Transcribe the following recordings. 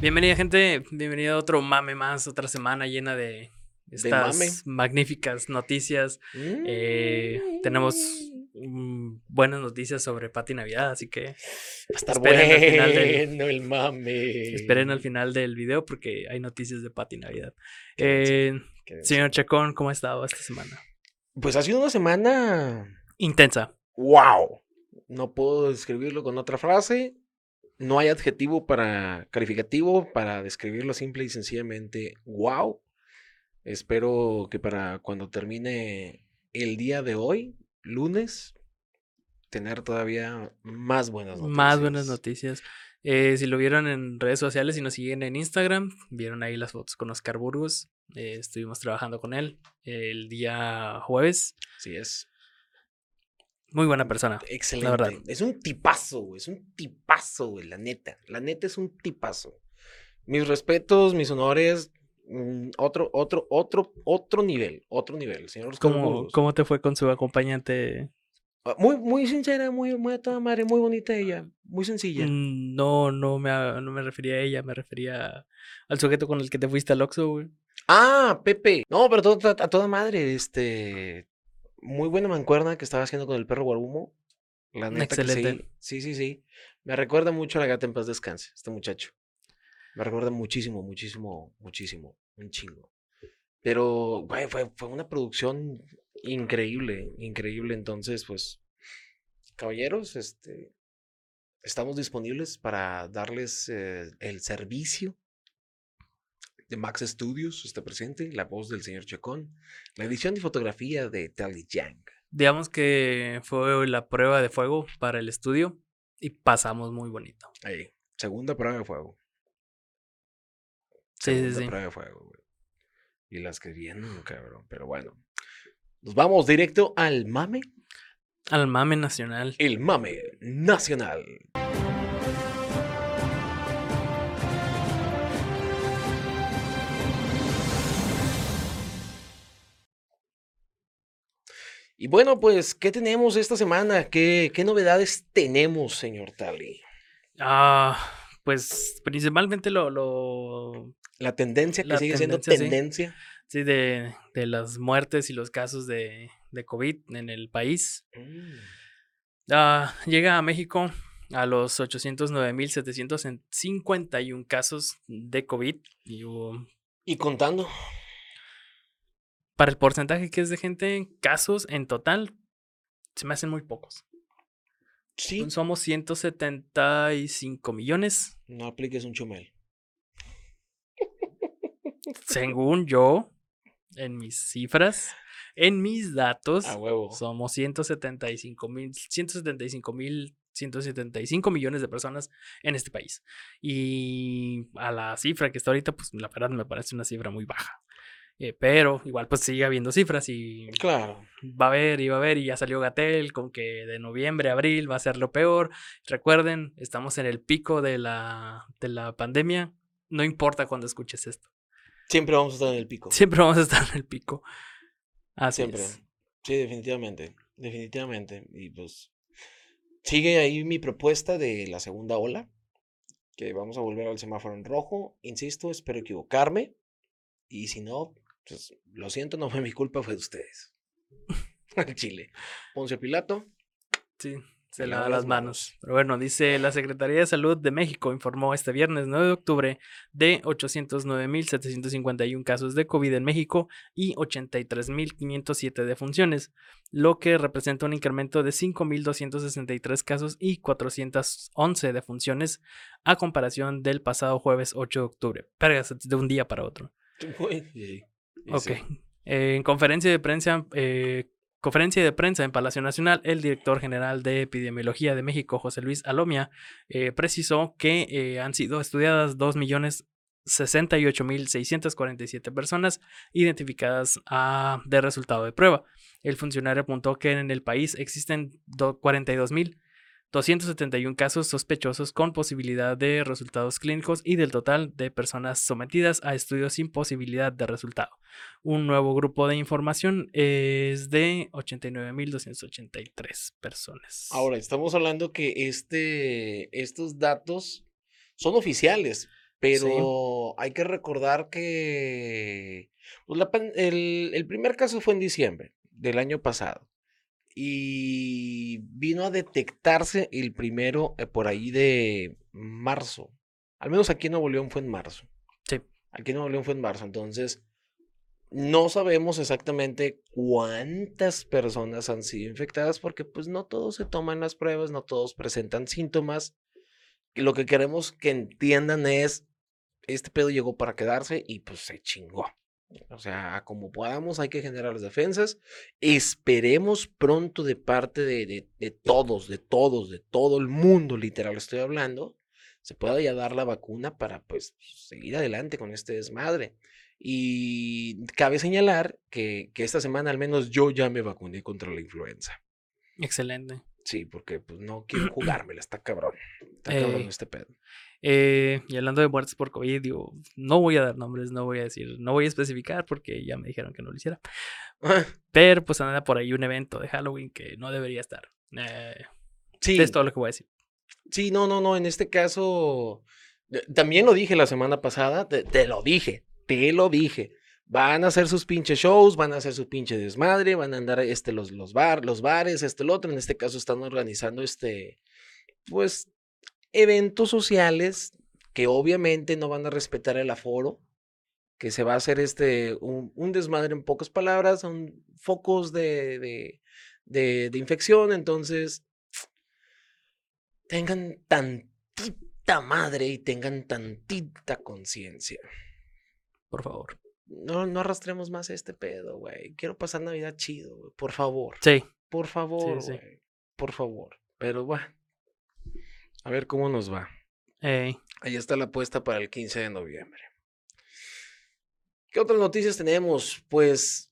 Bienvenida gente, bienvenido a otro mame más, otra semana llena de estas magníficas noticias. Eh, tenemos mm, buenas noticias sobre Pati Navidad, así que esperen al final del, el mame. Esperen al final del video porque hay noticias de Pati Navidad. Eh, señor Chacón, ¿cómo ha estado esta semana? Pues ha sido una semana intensa. ¡Wow! No puedo describirlo con otra frase. No hay adjetivo para calificativo para describirlo simple y sencillamente wow. Espero que para cuando termine el día de hoy, lunes, tener todavía más buenas noticias. Más buenas noticias. Eh, si lo vieron en redes sociales y nos siguen en Instagram, vieron ahí las fotos con Oscar Burgos. Eh, estuvimos trabajando con él el día jueves. Así es. Muy buena persona. Excelente. La verdad. Es un tipazo, güey. Es un tipazo, güey. La neta. La neta es un tipazo. Mis respetos, mis honores. Mm, otro, otro, otro, otro nivel. Otro nivel. Señor ¿Cómo, ¿Cómo te fue con su acompañante? Ah, muy, muy sincera, muy, muy a toda madre, muy bonita ella, muy sencilla. Mm, no, no me, no me refería a ella, me refería al sujeto con el que te fuiste al Oxxo, güey. Ah, Pepe. No, pero a toda madre, este, muy buena mancuerna que estaba haciendo con el perro Guarumo. La neta Excelente. sí. Sí, sí, Me recuerda mucho a la gata en paz descanse, este muchacho. Me recuerda muchísimo, muchísimo, muchísimo. Un chingo. Pero, güey, fue, fue una producción increíble, increíble. Entonces, pues, caballeros, este, estamos disponibles para darles eh, el servicio de Max Studios está presente, la voz del señor Chacón, la edición y fotografía de Tally Yang. Digamos que fue la prueba de fuego para el estudio y pasamos muy bonito. Ahí, segunda prueba de fuego. Sí, segunda sí, sí. prueba de fuego, güey. Y las que vienen, cabrón. Pero bueno. Nos vamos directo al mame. Al mame nacional. El mame nacional. Y bueno, pues, ¿qué tenemos esta semana? ¿Qué, qué novedades tenemos, señor Tali? Ah, pues principalmente lo, lo... La tendencia que sigue siendo tendencia. Sí, de, de, las muertes y los casos de, de COVID en el país. Mm. Ah, llega a México a los 809.751 casos de COVID. Y, y contando para el porcentaje que es de gente, casos en total, se me hacen muy pocos. Sí. Somos 175 millones. No apliques un chumel. Según yo, en mis cifras, en mis datos, a huevo. somos 175 mil, 175 mil 175 millones de personas en este país. Y a la cifra que está ahorita, pues la verdad me parece una cifra muy baja. Eh, pero igual pues sigue habiendo cifras y claro. va a haber y va a haber y ya salió Gatel con que de noviembre a abril va a ser lo peor. Recuerden, estamos en el pico de la, de la pandemia. No importa cuando escuches esto. Siempre vamos a estar en el pico. Siempre vamos a estar en el pico. Así Siempre. Sí, definitivamente. Definitivamente. Y pues sigue ahí mi propuesta de la segunda ola. Que vamos a volver al semáforo en rojo. Insisto, espero equivocarme. Y si no, pues, lo siento, no fue mi culpa, fue de ustedes. Chile. Poncio Pilato. Sí, se lava las manos. Pero bueno, dice la Secretaría de Salud de México informó este viernes 9 de octubre de 809.751 casos de COVID en México y 83.507 defunciones, lo que representa un incremento de 5.263 casos y 411 defunciones a comparación del pasado jueves 8 de octubre. Pérdidas de un día para otro. Ok. en conferencia de prensa, eh, conferencia de prensa en Palacio Nacional, el director general de Epidemiología de México, José Luis Alomia, eh, precisó que eh, han sido estudiadas 2.068.647 personas identificadas a, de resultado de prueba. El funcionario apuntó que en el país existen 42.000 271 casos sospechosos con posibilidad de resultados clínicos y del total de personas sometidas a estudios sin posibilidad de resultado. Un nuevo grupo de información es de 89.283 personas. Ahora, estamos hablando que este, estos datos son oficiales, pero hay que recordar que pues, el, el primer caso fue en diciembre del año pasado y vino a detectarse el primero eh, por ahí de marzo. Al menos aquí en Nuevo León fue en marzo. Sí. Aquí en Nuevo León fue en marzo. Entonces, no sabemos exactamente cuántas personas han sido infectadas porque pues no todos se toman las pruebas, no todos presentan síntomas. Y lo que queremos que entiendan es, este pedo llegó para quedarse y pues se chingó. O sea, como podamos, hay que generar las defensas. Esperemos pronto de parte de, de, todos, de todos, de todo el mundo, literal, estoy hablando, se pueda ya dar la vacuna para pues seguir adelante con este desmadre. Y cabe señalar que, que esta semana al menos yo ya me vacuné contra la influenza. Excelente. Sí, porque pues no quiero jugármela, está cabrón. Está cabrón eh, este pedo. Eh, y hablando de muertes por COVID, digo, no voy a dar nombres, no voy a decir, no voy a especificar porque ya me dijeron que no lo hiciera. Pero pues anda por ahí un evento de Halloween que no debería estar. Eh, sí. Es todo lo que voy a decir. Sí, no, no, no. En este caso, también lo dije la semana pasada, te, te lo dije, te lo dije. Van a hacer sus pinches shows, van a hacer su pinche desmadre, van a andar este, los, los, bar, los bares, este, el otro. En este caso están organizando este, pues eventos sociales que obviamente no van a respetar el aforo, que se va a hacer este, un, desmadre en pocas palabras, son focos de, de, de, de infección, entonces tengan tantita madre y tengan tantita conciencia. Por favor. No, no arrastremos más este pedo, güey. Quiero pasar Navidad chido, güey. Por favor. Sí. Por favor, güey. Por favor. Pero bueno. A ver cómo nos va. Ahí está la apuesta para el 15 de noviembre. ¿Qué otras noticias tenemos? Pues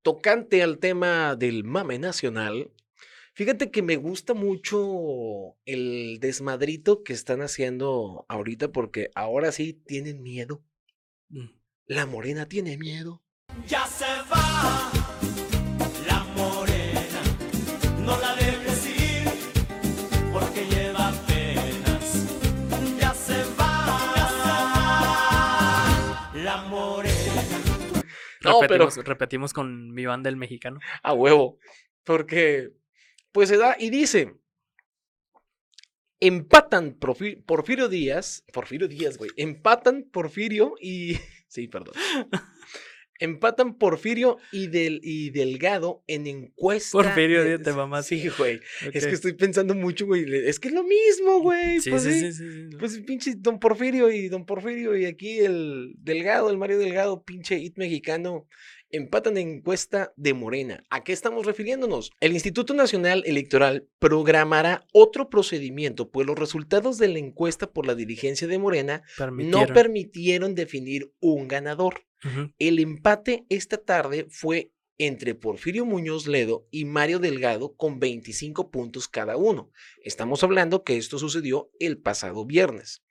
tocante al tema del mame nacional. Fíjate que me gusta mucho el desmadrito que están haciendo ahorita porque ahora sí tienen miedo. Mm. La morena tiene miedo. Ya se va. Repetimos, pero... repetimos con mi banda el mexicano. A huevo. Porque, pues se da y dice. Empatan Porfirio Díaz. Porfirio Díaz, güey. Empatan Porfirio y. Sí, perdón. Empatan Porfirio y, del, y Delgado en encuesta. Porfirio Díaz te mamás. Sí, güey. Es que estoy pensando mucho, güey. Es que es lo mismo, güey. Sí, pues, sí, sí, sí, Pues pinche Don Porfirio y Don Porfirio y aquí el Delgado, el Mario Delgado, pinche hit mexicano empatan en encuesta de Morena. ¿A qué estamos refiriéndonos? El Instituto Nacional Electoral programará otro procedimiento, pues los resultados de la encuesta por la dirigencia de Morena no permitieron definir un ganador. El empate esta tarde fue entre Porfirio Muñoz Ledo y Mario Delgado con 25 puntos cada uno. Estamos hablando que esto sucedió el pasado viernes.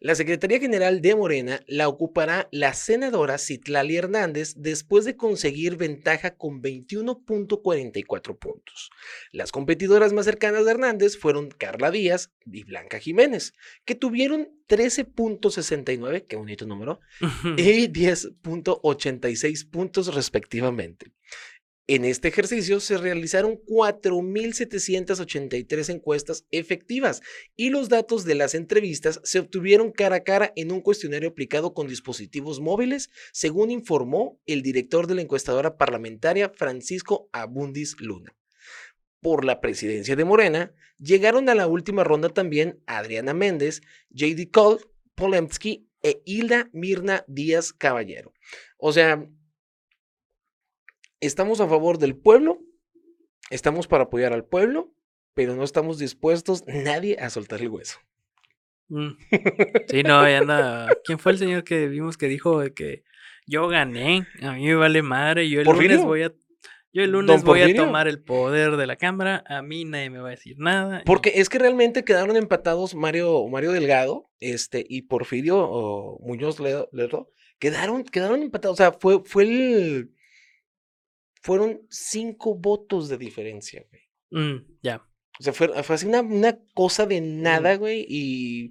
La Secretaría General de Morena la ocupará la senadora Citlali Hernández después de conseguir ventaja con 21.44 puntos. Las competidoras más cercanas de Hernández fueron Carla Díaz y Blanca Jiménez, que tuvieron 13.69, qué bonito número, y 10.86 puntos respectivamente. En este ejercicio se realizaron 4.783 encuestas efectivas y los datos de las entrevistas se obtuvieron cara a cara en un cuestionario aplicado con dispositivos móviles, según informó el director de la encuestadora parlamentaria Francisco Abundis Luna. Por la presidencia de Morena, llegaron a la última ronda también Adriana Méndez, J.D. Cole, Polemsky e Hilda Mirna Díaz Caballero. O sea, estamos a favor del pueblo, estamos para apoyar al pueblo, pero no estamos dispuestos nadie a soltar el hueso. Mm. Sí, no, ya anda. ¿Quién fue el señor que vimos que dijo que yo gané? A mí me vale madre, yo el lunes voy a Yo el lunes voy a tomar el poder de la cámara, a mí nadie me va a decir nada. Porque es que realmente quedaron empatados Mario, Mario Delgado este, y Porfirio o Muñoz Ledo, quedaron, quedaron empatados. O sea, fue, fue el. Fueron cinco votos de diferencia, güey. Mm, ya. O sea, fue, fue así una, una cosa de nada, güey, y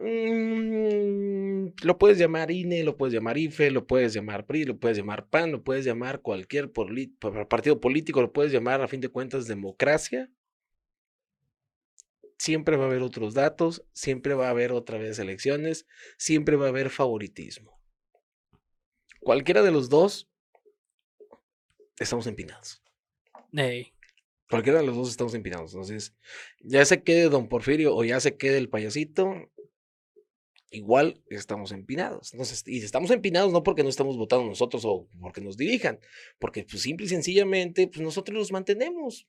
Mm, lo puedes llamar INE, lo puedes llamar IFE, lo puedes llamar PRI, lo puedes llamar PAN, lo puedes llamar cualquier partido político, lo puedes llamar a fin de cuentas democracia. Siempre va a haber otros datos, siempre va a haber otra vez elecciones, siempre va a haber favoritismo. Cualquiera de los dos, estamos empinados. Cualquiera de los dos estamos empinados. Entonces, ya se quede don Porfirio o ya se quede el payasito, igual estamos empinados. Entonces, y estamos empinados no porque no estamos votando nosotros o porque nos dirijan, porque pues simple y sencillamente pues nosotros los mantenemos.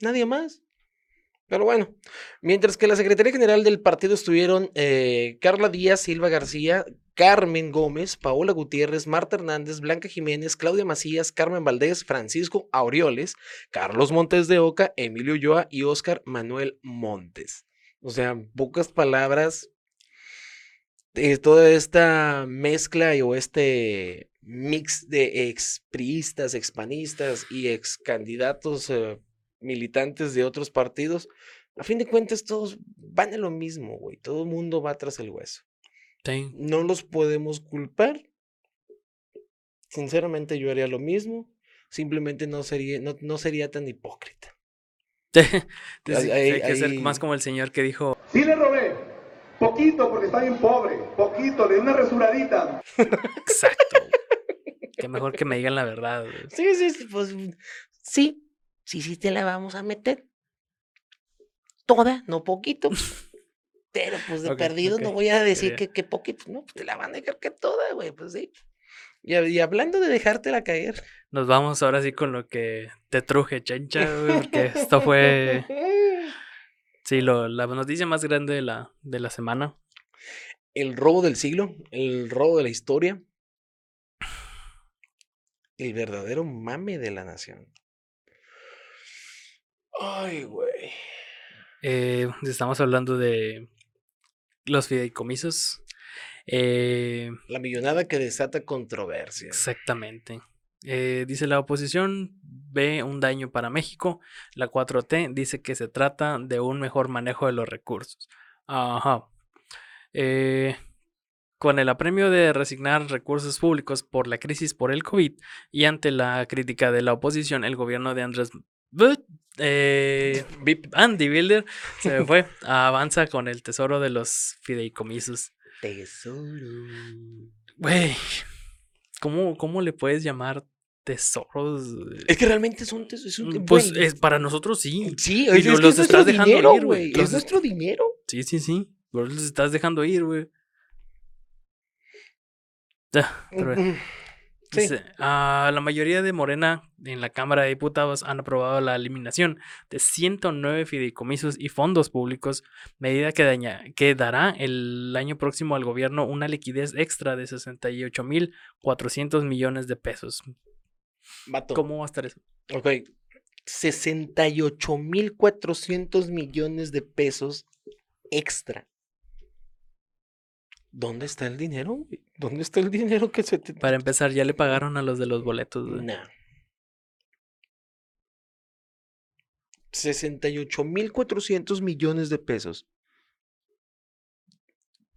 Nadie más. Pero bueno, mientras que la Secretaría General del partido estuvieron eh, Carla Díaz, Silva García, Carmen Gómez, Paola Gutiérrez, Marta Hernández, Blanca Jiménez, Claudia Macías, Carmen Valdés, Francisco Aureoles, Carlos Montes de Oca, Emilio Yoa y Óscar Manuel Montes. O sea, pocas palabras, eh, toda esta mezcla o este mix de expriistas, expanistas y ex candidatos eh, militantes de otros partidos, a fin de cuentas todos van a lo mismo, güey. Todo el mundo va tras el hueso. No los podemos culpar. Sinceramente yo haría lo mismo. Simplemente no sería, no, no sería tan hipócrita. hay, que ser más como el señor que dijo... Sí le robé, Poquito, porque está bien pobre. Poquito, le di una resuradita. Exacto. Qué mejor que me digan la verdad. Sí, sí, sí, pues sí, sí, sí te la vamos a meter. Toda, no poquito. Pero pues de perdido no voy a decir que, que, poquito, no, pues te la van a dejar que toda, güey, pues sí. Y, y, hablando de dejártela caer. Nos vamos ahora sí con lo que te truje, chencha, güey, porque esto fue Sí, lo, la noticia más grande de la, de la semana. El robo del siglo, el robo de la historia. El verdadero mame de la nación. Ay, güey. Eh, estamos hablando de los fideicomisos. Eh, la millonada que desata controversia. Exactamente. Eh, dice la oposición ve un daño para México. La 4T dice que se trata de un mejor manejo de los recursos. Ajá. Eh, con el apremio de resignar recursos públicos por la crisis por el COVID y ante la crítica de la oposición, el gobierno de Andrés eh, Andy Bilder se fue. avanza con el tesoro de los fideicomisos. Tesoro. Güey, ¿cómo, ¿cómo le puedes llamar tesoros. Es que realmente son tesoros. Mm, pues es, para nosotros sí. Sí, y los estás dejando ir, güey. Es nuestro dinero. Sí, sí, sí. los estás dejando ir, güey. Sí. la mayoría de Morena en la Cámara de Diputados han aprobado la eliminación de 109 fideicomisos y fondos públicos, medida que, daña, que dará el año próximo al gobierno una liquidez extra de 68.400 millones de pesos. ¿Cómo va a estar eso? Ok. 68.400 millones de pesos extra. ¿Dónde está el dinero? ¿Dónde está el dinero que se te... Para empezar, ya le pagaron a los de los boletos. No. 68.400 millones de pesos.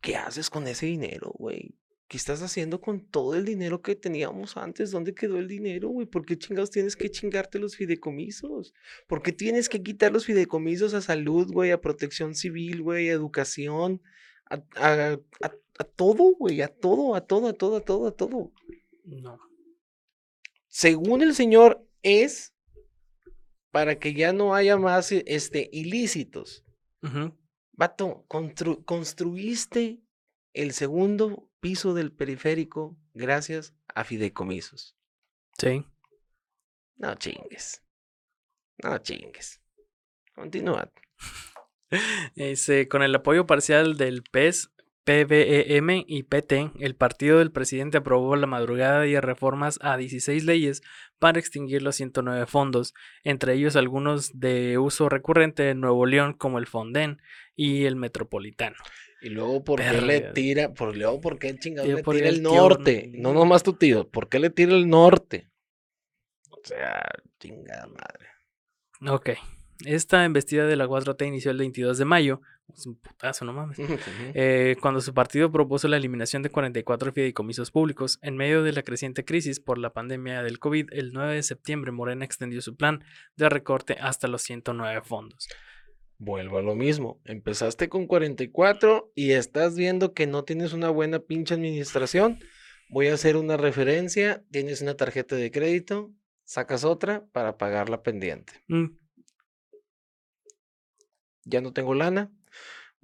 ¿Qué haces con ese dinero, güey? ¿Qué estás haciendo con todo el dinero que teníamos antes? ¿Dónde quedó el dinero, güey? ¿Por qué chingados tienes que chingarte los fideicomisos? ¿Por qué tienes que quitar los fideicomisos a salud, güey, a protección civil, güey, a educación, a, a, a, todo, güey, a todo, a todo, a todo, a todo, a todo? No. Según el señor, es para que ya no haya más este, ilícitos. Vato, construiste el segundo piso del periférico gracias a fideicomisos. Sí. No chingues. No chingues. Continúa. con el apoyo parcial del PES, PBEM y PT, el partido del presidente aprobó la madrugada de reformas a 16 leyes para extinguir los 109 fondos, entre ellos algunos de uso recurrente en Nuevo León como el Fonden y el Metropolitano. Y luego, ¿por qué le tira? Por, luego, ¿por qué chingado Tío, le tira el el tío- norte? No nomás tu tío, ¿por qué le tira el norte? O sea, chingada madre. Ok. Esta embestida de la 4T inició el 22 de mayo. Es un putazo, no mames. eh, cuando su partido propuso la eliminación de 44 fideicomisos públicos. En medio de la creciente crisis por la pandemia del COVID, el 9 de septiembre Morena extendió su plan de recorte hasta los 109 fondos. Vuelvo a lo mismo. Empezaste con 44 y estás viendo que no tienes una buena pinche administración. Voy a hacer una referencia. Tienes una tarjeta de crédito, sacas otra para pagar la pendiente. Mm, Ya no tengo lana.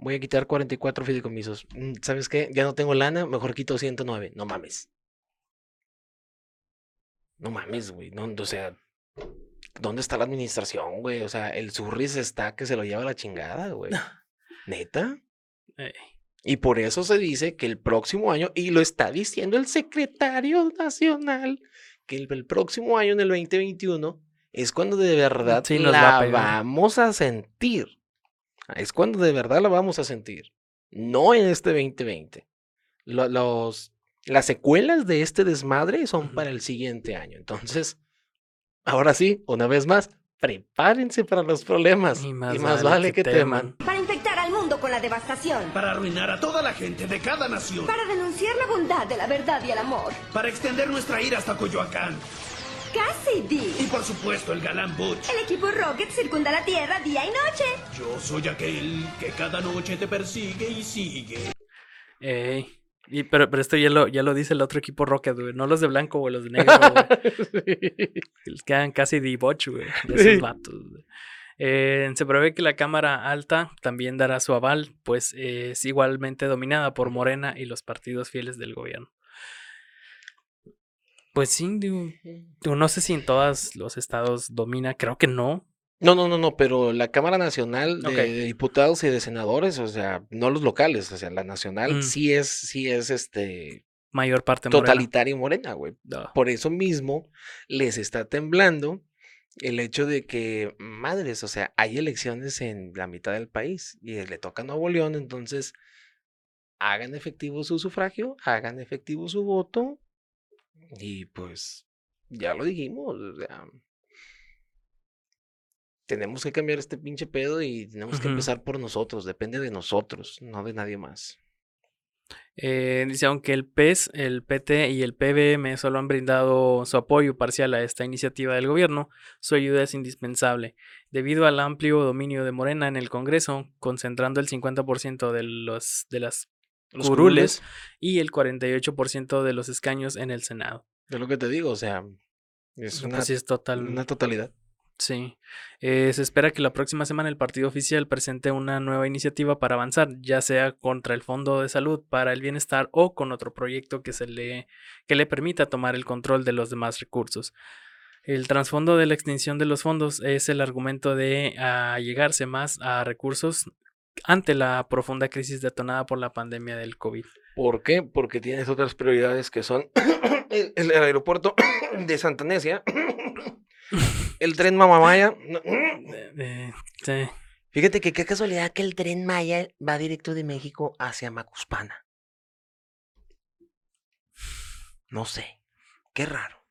Voy a quitar 44 fideicomisos. Mm, ¿Sabes qué? Ya no tengo lana, mejor quito 109. No mames. No mames, güey. No, o sea, ¿dónde está la administración, güey? O sea, el Surris está que se lo lleva la chingada, güey. ¿Neta? Y por eso se dice que el próximo año, y lo está diciendo el secretario nacional, que el, el próximo año, en el 2021, es cuando de verdad Sí, nos va a la vamos a sentir. Es cuando de verdad la vamos a sentir. No en este 2020. Lo- los, las secuelas de este desmadre son para el siguiente año. Entonces, ahora sí, una vez más, prepárense para los problemas. Y más vale, que, teman. Para infectar al mundo con la devastación. Para arruinar a toda la gente de cada nación. Para denunciar la bondad de la verdad y el amor. Para extender nuestra ira hasta Coyoacán. Cassidy. Y por supuesto el galán Butch. El equipo Rocket circunda la Tierra día y noche. Yo soy aquel que cada noche te persigue y sigue. eh, y, pero, pero esto ya lo, ya lo dice el otro equipo Rocket, güey. No los de blanco, güey, los de negro, güey. Les quedan casi de boch, güey. De esos Sí. vatos, güey. Eh, se prevé que la Cámara Alta también dará su aval, pues eh, es igualmente dominada por Morena y los partidos fieles del gobierno. Pues sí, digo, no sé si en todos los estados domina, creo que no. No, no, no, no, pero la Cámara Nacional de, Ok. de Diputados y de Senadores, o sea, no los locales, o sea, la nacional Mm. sí es, sí es este Mayor parte morena. totalitario morena, güey. No. Por eso mismo les está temblando el hecho de que, madres, o sea, hay elecciones en la mitad del país y le toca a Nuevo León, entonces hagan efectivo su sufragio, hagan efectivo su voto y pues ya lo dijimos, o sea, tenemos que cambiar este pinche pedo y tenemos que empezar por nosotros, depende de nosotros, no de nadie más. Eh, dice, aunque el PES, el PT y el PBM solo han brindado su apoyo parcial a esta iniciativa del gobierno, su ayuda es indispensable, debido al amplio dominio de Morena en el Congreso, concentrando el 50% de, los, de las Los curules y el 48% de los escaños en el Senado. Es lo que te digo, o sea, es Pues una, sí, es total. una totalidad. Sí. Eh, se espera que la próxima semana el partido oficial presente una nueva iniciativa para avanzar, ya sea contra el Fondo de Salud para el Bienestar o con otro proyecto que, se le, que le permita tomar el control de los demás recursos. El trasfondo de la extinción de los fondos es el argumento de allegarse más a recursos ante la profunda crisis detonada por la pandemia del COVID. ¿Por qué? Porque tienes otras prioridades que son el, el aeropuerto de Santa Necia, el tren Mamamaya. Eh, eh, sí. Fíjate que qué casualidad que el tren Maya va directo de México hacia Macuspana. No sé, qué raro.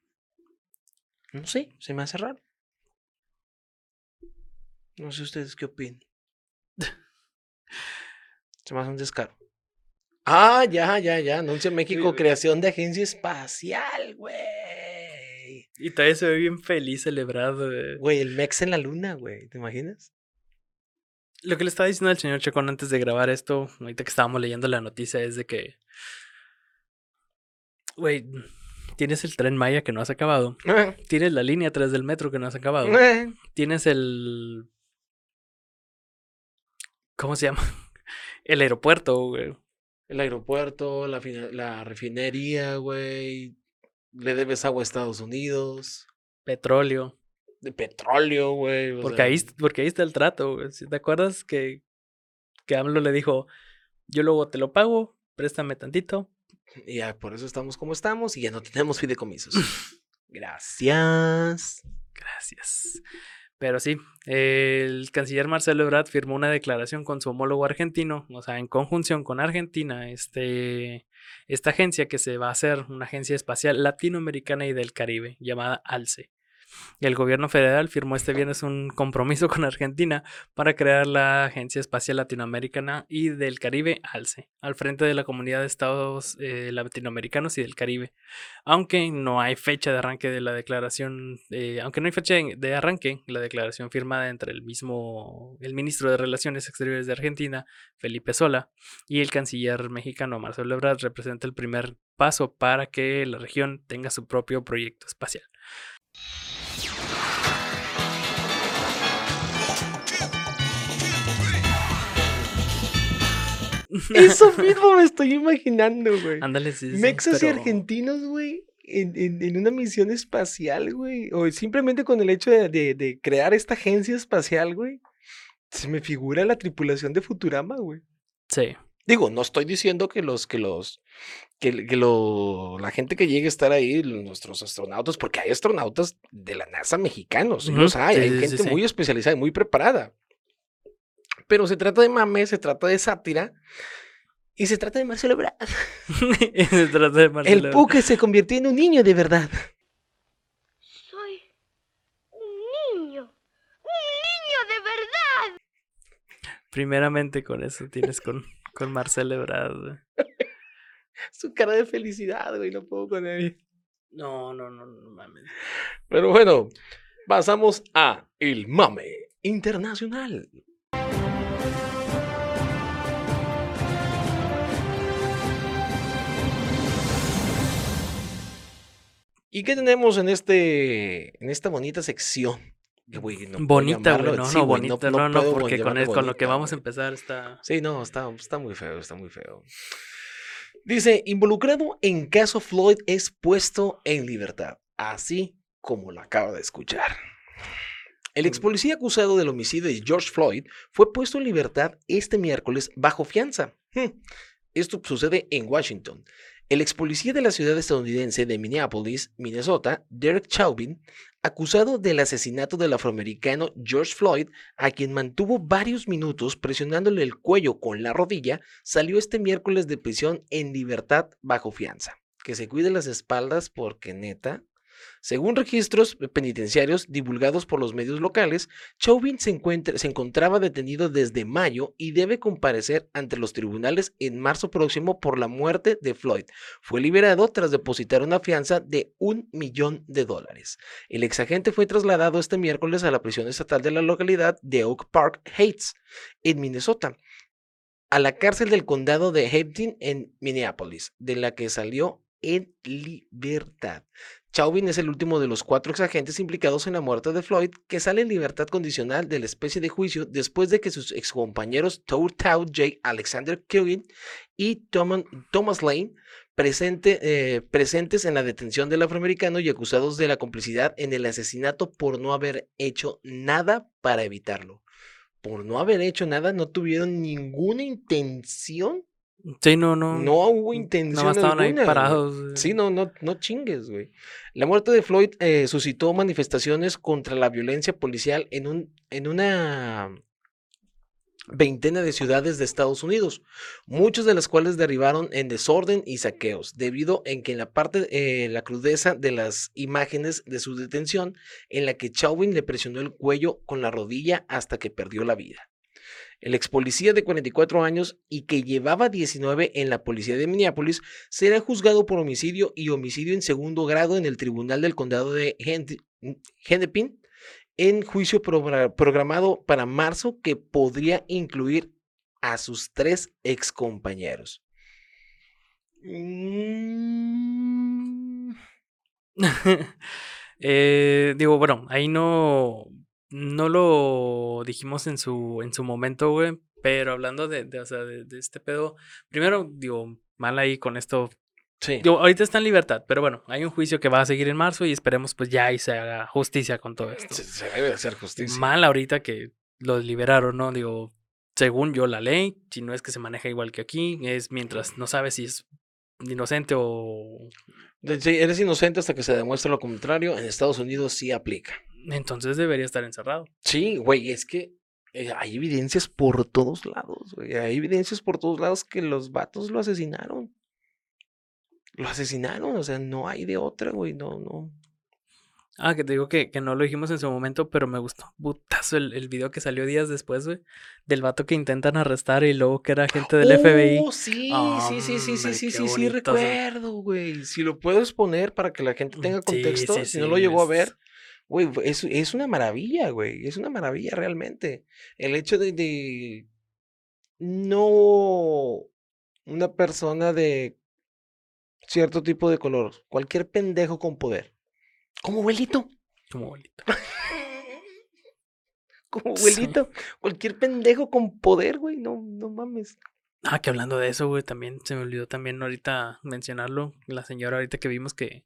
No sé, se me hace raro. No sé ustedes qué opinan. Se me hace un descaro. Ah, ya, ya, ya. Anuncia México creación de agencia espacial, güey. Y todavía se ve bien feliz, celebrado. eh. Güey, el Mex en la luna, güey. ¿Te imaginas? Lo que le estaba diciendo al señor Chacón antes de grabar esto, ahorita que estábamos leyendo la noticia, es de que. Güey, tienes el tren Maya que no has acabado. Tienes la línea 3 del metro que no has acabado. Tienes el. ¿Cómo se llama? El aeropuerto, güey. El aeropuerto, la, la refinería, güey. Le debes agua a Estados Unidos. Petróleo. De petróleo, güey. Porque sea, ahí, porque ahí está el trato, güey. ¿Sí ¿Te acuerdas que, que AMLO le dijo, yo luego te lo pago, préstame tantito. Y ya por eso estamos como estamos y ya no tenemos fideicomisos. Gracias. Gracias. Pero sí, el canciller Marcelo Ebrard firmó una declaración con su homólogo argentino, o sea, en conjunción con Argentina, este, esta agencia que se va a hacer, una agencia espacial latinoamericana y del Caribe, llamada ALCE. El gobierno federal firmó este viernes un compromiso con Argentina para crear la Agencia Espacial Latinoamericana y del Caribe, ALCE, al frente de la comunidad de estados eh, latinoamericanos y del Caribe. Aunque no hay fecha de arranque de la declaración, eh, aunque no hay fecha de arranque, la declaración firmada entre el mismo, el ministro de Relaciones Exteriores de Argentina, Felipe Sola, y el canciller mexicano Marcelo Ebrard representa el primer paso para que la región tenga su propio proyecto espacial. Eso mismo me estoy imaginando, güey. Ándale, sí, Mexas y argentinos, güey, en, en- en una misión espacial, güey. O simplemente con el hecho de, de- de crear esta agencia espacial, güey. Se me figura la tripulación de Futurama, güey. Sí. Digo, no estoy diciendo que los, que los, que, que lo, la gente que llegue a estar ahí, nuestros astronautas, porque hay astronautas de la NASA mexicanos, Ujú, los hay, sí, hay sí, gente sí. muy especializada y muy preparada. Pero se trata de mame, se trata de sátira y se trata de Marcelo Ebrard. Se trata de Marcelo El Pu que se convirtió en un niño de verdad. Soy un niño. Un niño de verdad. Primeramente con eso tienes con, con Marcelo Ebrard. güey. Su cara de felicidad, güey, no puedo con él. No, no, no, no mames. Pero bueno, pasamos a el mame internacional. ¿Y qué tenemos en este en esta bonita sección? Güey, no bonita, güey. No, sí, no, güey, bonita. No, no, porque con, el- con lo que vamos a empezar está. Sí, no, está, está muy feo, está muy feo. Dice, involucrado en caso Floyd es puesto en libertad, así como lo acaba de escuchar. El ex policía acusado del homicidio de George Floyd fue puesto en libertad este miércoles bajo fianza. Hmm. Esto sucede en Washington. El ex policía de la ciudad estadounidense de Minneapolis, Minnesota, Derek Chauvin, acusado del asesinato del afroamericano George Floyd, a quien mantuvo varios minutos presionándole el cuello con la rodilla, salió este miércoles de prisión en libertad bajo fianza. Que se cuide las espaldas porque neta. Según registros penitenciarios divulgados por los medios locales, Chauvin se, encuentra- se encontraba detenido desde mayo y debe comparecer ante los tribunales en marzo próximo por la muerte de Floyd. Fue liberado tras depositar una fianza de un millón de dólares. El exagente fue trasladado este miércoles a la prisión estatal de la localidad de Oak Park Heights, en Minnesota, a la cárcel del condado de Hampton en Minneapolis, de la que salió en libertad. Chauvin es el último de los cuatro exagentes implicados en la muerte de Floyd, que sale en libertad condicional de la especie de juicio después de que sus excompañeros Tour Tau J. Alexander Killian y Thomas, Lane eh, presentes en la detención del afroamericano y acusados de la complicidad en el asesinato por no haber hecho nada para evitarlo. Por no haber hecho nada, no tuvieron ninguna intención. Sí, no, no. No hubo intención. Nada estaban ahí alguna, parados. güey. Sí, no, no, no chingues, güey. La muerte de Floyd eh, suscitó manifestaciones contra la violencia policial en, un, en una veintena de ciudades de Estados Unidos, muchas de las cuales derribaron en desorden y saqueos, debido en que en la parte, eh, la crudeza de las imágenes de su detención, en la que Chauvin le presionó el cuello con la rodilla hasta que perdió la vida. El ex policía de 44 años y que llevaba 19 en la policía de Minneapolis será juzgado por homicidio y homicidio en segundo grado en el Tribunal del Condado de Hen- Hennepin en juicio progra- programado para marzo que podría incluir a sus tres excompañeros. Mm, Eh, digo, bueno, ahí no, no lo dijimos en su, en su momento, güey. Pero hablando de, de, o sea, de, de este pedo, primero, digo, mal ahí con esto. Sí. Digo, ahorita está en libertad, pero bueno, hay un juicio que va a seguir en marzo y esperemos pues ya ahí se haga justicia con todo esto. Se, se debe hacer justicia. Mal ahorita que los liberaron, ¿no? Digo, según yo, la ley, si no es que se maneja igual que aquí, es mientras no sabes si es inocente o... Sí, eres inocente hasta que se demuestre lo contrario. En Estados Unidos sí aplica. Entonces debería estar encerrado. Sí, güey, es que eh, hay evidencias por todos lados, güey. Hay evidencias por todos lados que los vatos lo asesinaron. Lo asesinaron, o sea, no hay de otra, güey, no, no. Ah, que te digo que, que no lo dijimos en su momento, pero me gustó. Putazo el, el video que salió días después, güey. Del vato que intentan arrestar y luego que era gente del FBI. Oh, sí, sí, sí, sí, sí, sí, sí, sí, sí. recuerdo, güey. Si lo puedes poner para que la gente tenga Sí, contexto, sí, si no lo llegó a ver, güey, es, es una maravilla, güey. Es una maravilla realmente. El hecho de, de no una persona de cierto tipo de color, cualquier pendejo con poder, como abuelito, Como bonito. como Sí. abuelito, cualquier pendejo con poder, güey, no, no mames. Ah, que hablando de eso, güey, también se me olvidó también ahorita mencionarlo. La señora ahorita que vimos que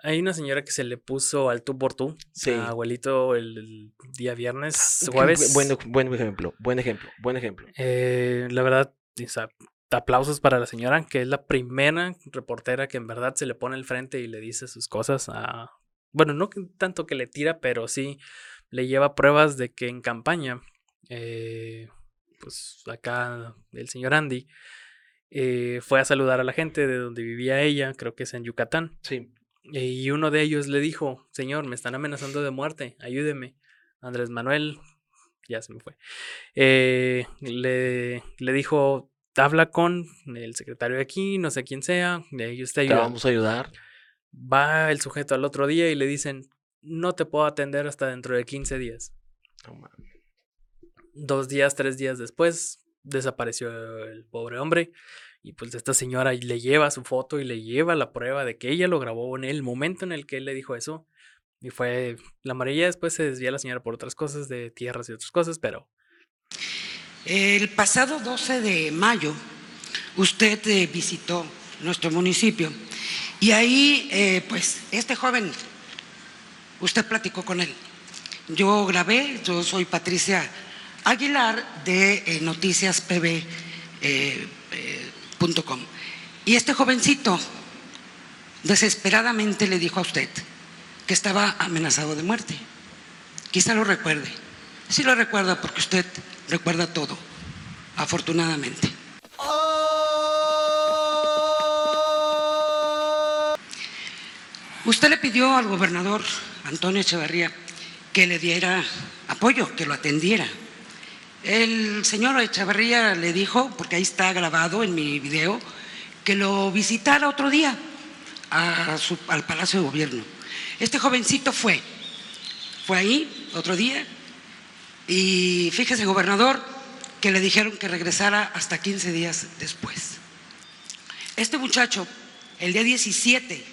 hay una señora que se le puso al tú por tú Sí. a abuelito el, el día viernes, Qué jueves. Buen, buen ejemplo, buen ejemplo, buen ejemplo. Eh, la verdad, o sea, aplausos para la señora, que es la primera reportera que en verdad se le pone al frente y le dice sus cosas a... Bueno, no tanto que le tira, pero sí le lleva pruebas de que en campaña, eh, pues acá el señor Andy eh, fue a saludar a la gente de donde vivía ella, creo que es en Yucatán. Sí. Y uno de ellos le dijo, señor, me están amenazando de muerte, ayúdeme. Andrés Manuel, ya se me fue, eh, le, le dijo, habla con el secretario de aquí, no sé quién sea, ellos te Te ayudan. vamos a ayudar. Va el sujeto al otro día y le dicen, no te puedo atender hasta dentro de 15 días. Dos días, tres días después, desapareció el pobre hombre. Y pues esta señora le lleva su foto y le lleva la prueba de que ella lo grabó en el momento en el que él le dijo eso. Y fue la amarilla. Después se desvía la señora por otras cosas, de tierras y otras cosas, pero El pasado 12 de mayo, usted eh, visitó nuestro municipio y ahí, eh, pues, este joven, usted platicó con él. Yo grabé, yo soy Patricia Aguilar de eh, y este jovencito desesperadamente le dijo a usted que estaba amenazado de muerte. Quizá lo recuerde. Sí lo recuerda porque usted recuerda todo, afortunadamente. Usted le pidió al gobernador Antonio Echeverría que le diera apoyo, que lo atendiera. El señor Echeverría le dijo, porque ahí está grabado en mi video, que lo visitara otro día al Palacio de Gobierno. Este jovencito fue, fue ahí otro día y fíjese, gobernador, que le dijeron que regresara hasta 15 días después. Este muchacho, el día 17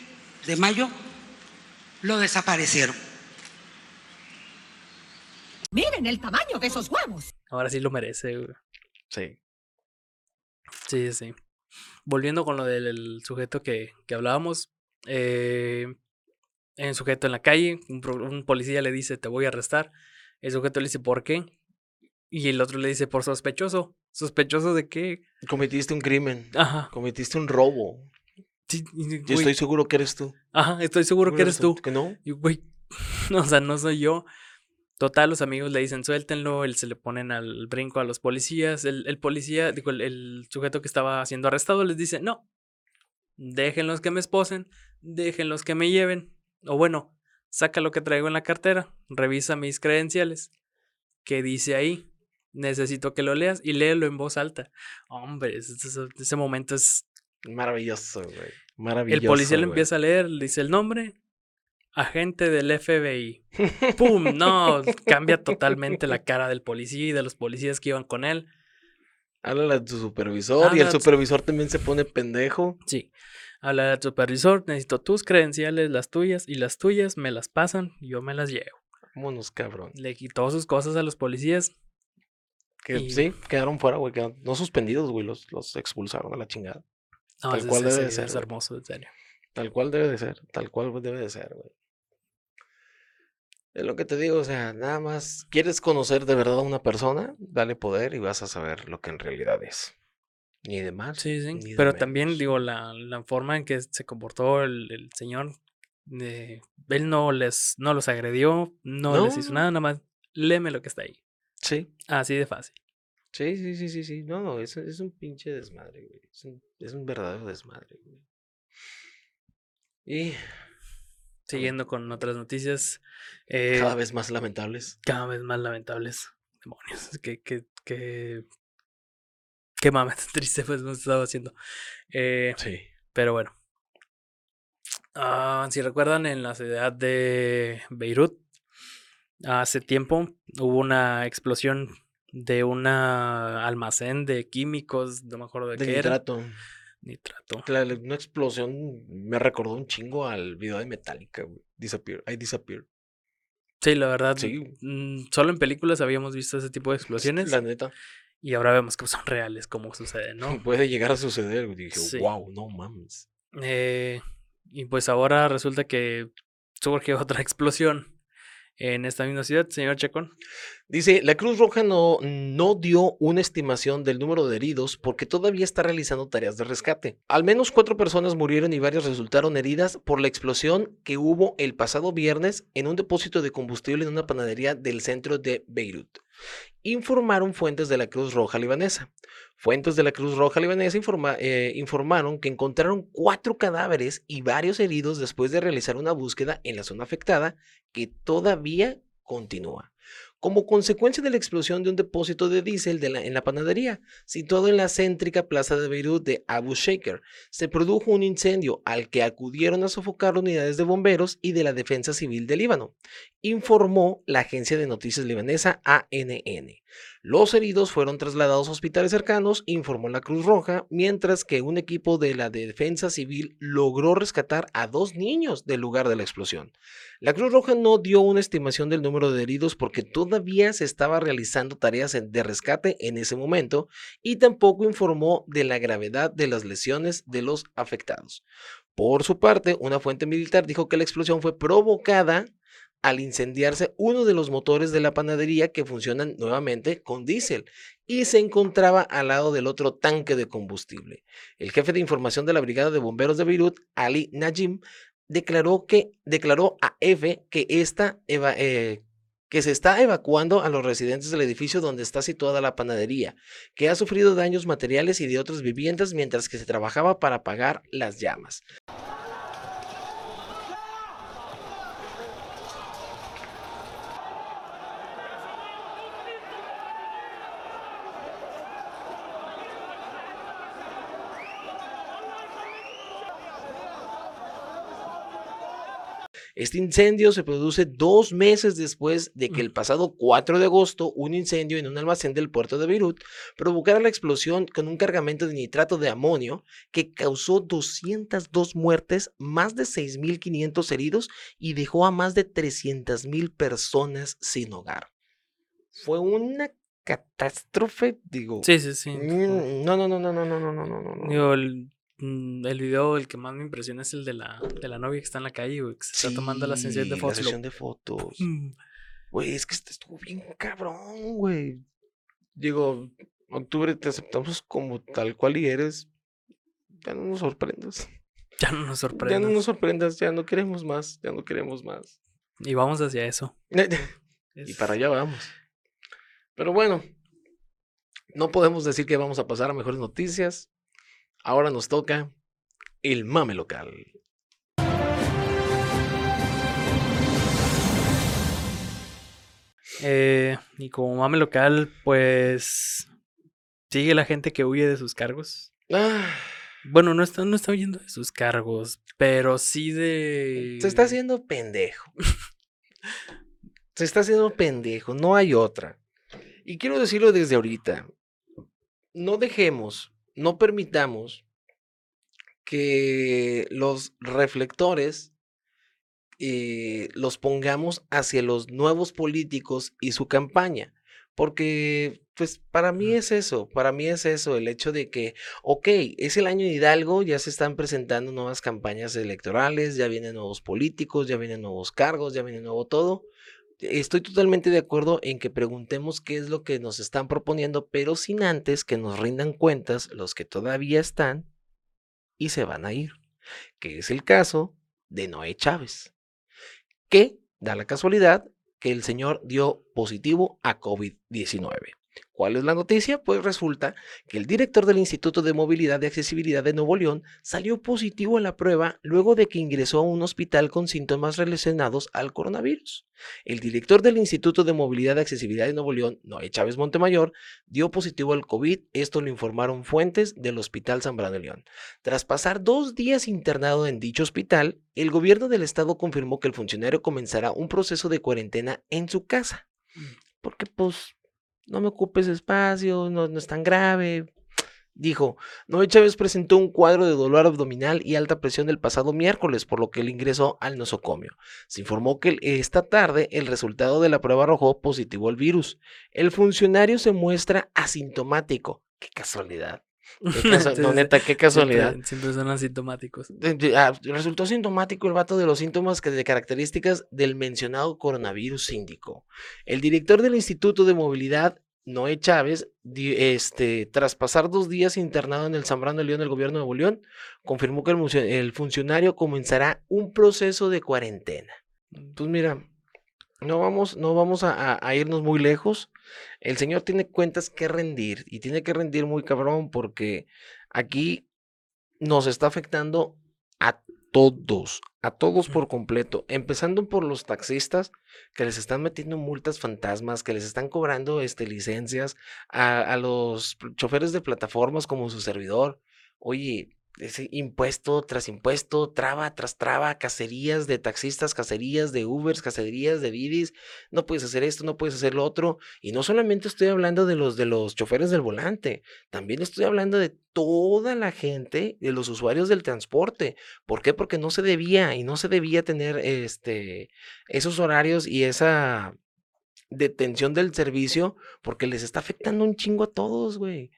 de mayo, lo desaparecieron. Miren el tamaño de esos huevos. Ahora sí lo merece. güey. Sí. Sí, sí. Volviendo con lo del el sujeto que, que hablábamos. Eh, hay un sujeto en la calle, un, policía le dice, te voy a arrestar. El sujeto le dice, ¿por qué? Y el otro le dice, por sospechoso. ¿Sospechoso de qué? Cometiste un crimen. Ajá. Cometiste un robo. sí, Yo estoy seguro que eres tú. Ajá, estoy seguro que eres tú. ¿Que no? Y güey, o sea, no soy yo. Total, los amigos le dicen suéltenlo, él se le ponen al brinco a los policías. El, el policía, digo, el, el sujeto que estaba siendo arrestado les dice, no, déjenlos que me esposen, déjenlos que me lleven. O bueno, saca lo que traigo en la cartera, revisa mis credenciales. ¿Qué dice ahí? Necesito que lo leas y léelo en voz alta. Hombre, ese, ese- momento es Maravilloso, güey. Maravilloso. el policía le empieza a leer, le dice el nombre, agente del FBI. ¡Pum! No, cambia totalmente la cara del policía y de los policías que iban con él. Háblale a tu supervisor y el a tu- supervisor también se pone pendejo. Sí. Habla al supervisor, necesito tus credenciales, las tuyas, y las tuyas me las pasan, y yo me las llevo. Vámonos, cabrón. Le quitó sus cosas a los policías. Que Y- sí, quedaron fuera, güey. quedaron- no suspendidos, güey. Los, los expulsaron a la chingada. No, Tal ese- cual debe de ser, Es hermoso, en serio. Tal cual debe de ser. Tal cual debe de ser, güey. Es lo que te digo, o sea, nada más, ¿quieres conocer de verdad a una persona? Dale poder y vas a saber lo que en realidad es. Ni de más. Sí, sí. ni de Pero también, digo, la, la forma en que se comportó el, el señor, eh, él no les, no los agredió, no, les hizo No. nada, nada más, léeme lo que está ahí. Sí, Así de fácil. sí, sí, sí, sí, sí. No, no, es, es un pinche desmadre, güey. Es un, es un verdadero desmadre, güey. Y Siguiendo con otras noticias, eh, cada vez más lamentables. cada vez más lamentables. Demonios, que, que, que, qué mame tan triste pues hemos estado haciendo. Eh, Sí. pero bueno. Ah, si recuerdan, en la ciudad de Beirut, hace tiempo hubo una explosión de un almacén de químicos, no me acuerdo de, De qué era. Nitrato. La- la- una explosión me recordó un chingo al video de Metallica, güey. Disappear. I disappear. Sí, la verdad, Sí. mm, solo en películas habíamos visto ese tipo de explosiones La neta. y ahora vemos que son reales, cómo sucede, ¿no? Puede llegar a suceder. güey. Dije, Sí. wow, no mames. Eh, y pues ahora resulta que surge otra explosión en esta misma ciudad, señor Chacón. Dice, la Cruz Roja no, no dio una estimación del número de heridos porque todavía está realizando tareas de rescate. Al menos cuatro personas murieron y varias resultaron heridas por la explosión que hubo el pasado viernes en un depósito de combustible en una panadería del centro de Beirut. Informaron fuentes de la Cruz Roja libanesa. Fuentes de la Cruz Roja libanesa eh, informaron que encontraron cuatro cadáveres y varios heridos después de realizar una búsqueda en la zona afectada que todavía continúa. Como consecuencia de la explosión de un depósito de diésel en la panadería, situado en la céntrica plaza de Beirut de Abu Shaker, se produjo un incendio al que acudieron a sofocar unidades de bomberos y de la Defensa Civil de Líbano, informó la agencia de noticias libanesa ANN. Los heridos fueron trasladados a hospitales cercanos, informó la Cruz Roja, mientras que un equipo de la Defensa Civil logró rescatar a dos niños del lugar de la explosión. La Cruz Roja no dio una estimación del número de heridos porque todavía se estaba realizando tareas de rescate en ese momento y tampoco informó de la gravedad de las lesiones de los afectados. Por su parte, una fuente militar dijo que la explosión fue provocada al incendiarse uno de los motores de la panadería que funcionan nuevamente con diésel y se encontraba al lado del otro tanque de combustible. El jefe de información de la Brigada de Bomberos de Beirut, Ali Najim, declaró que declaró a EFE que eh, que se está evacuando a los residentes del edificio donde está situada la panadería, que ha sufrido daños materiales y de otras viviendas mientras que se trabajaba para apagar las llamas. Este incendio se produce dos meses después de que el pasado 4 de agosto un incendio en un almacén del puerto de Beirut provocara la explosión con un cargamento de nitrato de amonio que causó 202 muertes, más de 6.500 heridos y dejó a más de 300.000 personas sin hogar. Fue una catástrofe, digo. Sí, sí, sí. mm, No, no, no, no, no, no, no, no, no. Digo, el, mm, el video, el que más me impresiona es el de la, de la novia que está en la calle, güey, que se está tomando la sesión de fotos. lo- sesión de fotos. Mm. Güey, es que este estuvo bien cabrón, güey. Digo, octubre te aceptamos como tal cual y eres. Ya no nos sorprendas. Ya no nos Ya no nos sorprendas, ya no queremos más, ya no queremos más. Y vamos hacia eso. y para allá vamos. Pero bueno, no podemos decir que vamos a pasar a mejores noticias. Ahora nos toca el mame local. Eh, y como mame local, pues sigue la gente que huye de sus cargos. Ah, Bueno, no está, no está huyendo de sus cargos, pero sí de. se está haciendo pendejo. Se está haciendo pendejo, no hay otra. Y quiero decirlo desde ahorita. No dejemos, no permitamos que los reflectores eh, los pongamos hacia los nuevos políticos y su campaña. Porque, pues, para mí es eso, para mí es eso, el hecho de que, ok, es el año de Hidalgo, ya se están presentando nuevas campañas electorales, ya vienen nuevos políticos, ya vienen nuevos cargos, ya viene nuevo todo, estoy totalmente de acuerdo en que preguntemos qué es lo que nos están proponiendo, pero sin antes que nos rindan cuentas los que todavía están y se van a ir, que es el caso de Noé Chávez, que da la casualidad que el señor dio positivo a COVID-19. ¿Cuál es la noticia? Pues resulta que el director del Instituto de Movilidad y Accesibilidad de Nuevo León salió positivo a la prueba luego de que ingresó a un hospital con síntomas relacionados al coronavirus. El director del Instituto de Movilidad y Accesibilidad de Nuevo León, Noé Chávez Montemayor, dio positivo al COVID. Esto lo informaron fuentes del Hospital Zambrano de León. Tras pasar dos días internado en dicho hospital, el gobierno del estado confirmó que el funcionario comenzará un proceso de cuarentena en su casa. Porque pues no me ocupes espacio, no, es tan grave. Dijo, Noé Chávez presentó un cuadro de dolor abdominal y alta presión el pasado miércoles, por lo que él ingresó al nosocomio. Se informó que esta tarde el resultado de la prueba arrojó positivo al virus. El funcionario se muestra asintomático. Qué casualidad. Qué no, neta, qué casualidad. Siempre, siempre son asintomáticos. Ah, resultó sintomático el vato de los síntomas que de características del mencionado coronavirus síndico. El director del Instituto de Movilidad, Noé Chávez, di- este, tras pasar dos días internado en el Zambrano de León del gobierno de Nuevo León, confirmó que el, el funcionario comenzará un proceso de cuarentena. Pues mira, no vamos, no vamos a, irnos muy lejos. El señor tiene cuentas que rendir y tiene que rendir muy cabrón porque aquí nos está afectando a todos, a todos por completo, empezando por los taxistas que les están metiendo multas fantasmas, que les están cobrando este, licencias, a, a los choferes de plataformas como su servidor. Oye, ese impuesto tras impuesto, traba tras traba, cacerías de taxistas, cacerías de Ubers, cacerías de Didis, no puedes hacer esto, no puedes hacer lo otro. Y no solamente estoy hablando de los de los choferes del volante, también estoy hablando de toda la gente, de los usuarios del transporte. ¿Por qué? Porque no se debía y no se debía tener este esos horarios y esa detención del servicio porque les está afectando un chingo a todos, güey.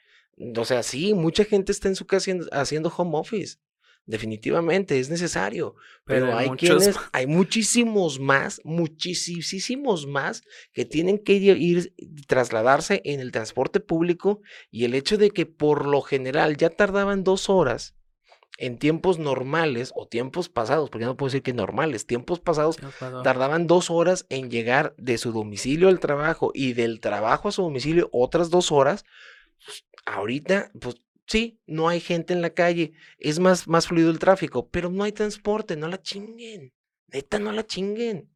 O sea, sí, mucha gente está en su casa haciendo, haciendo home office. Definitivamente es necesario, pero, Pero hay muchos quienes, hay muchísimos más, muchísimos más que tienen que ir, ir- trasladarse en el transporte público y el hecho de que por lo general ya tardaban dos horas en tiempos normales o tiempos pasados, porque ya no puedo decir que normales, tiempos pasados tardaban dos horas en llegar de su domicilio al trabajo y del trabajo a su domicilio otras dos horas. Ahorita, pues sí, no hay gente en la calle, es más, más fluido el tráfico, pero no hay transporte, no la chinguen, neta, no la chinguen.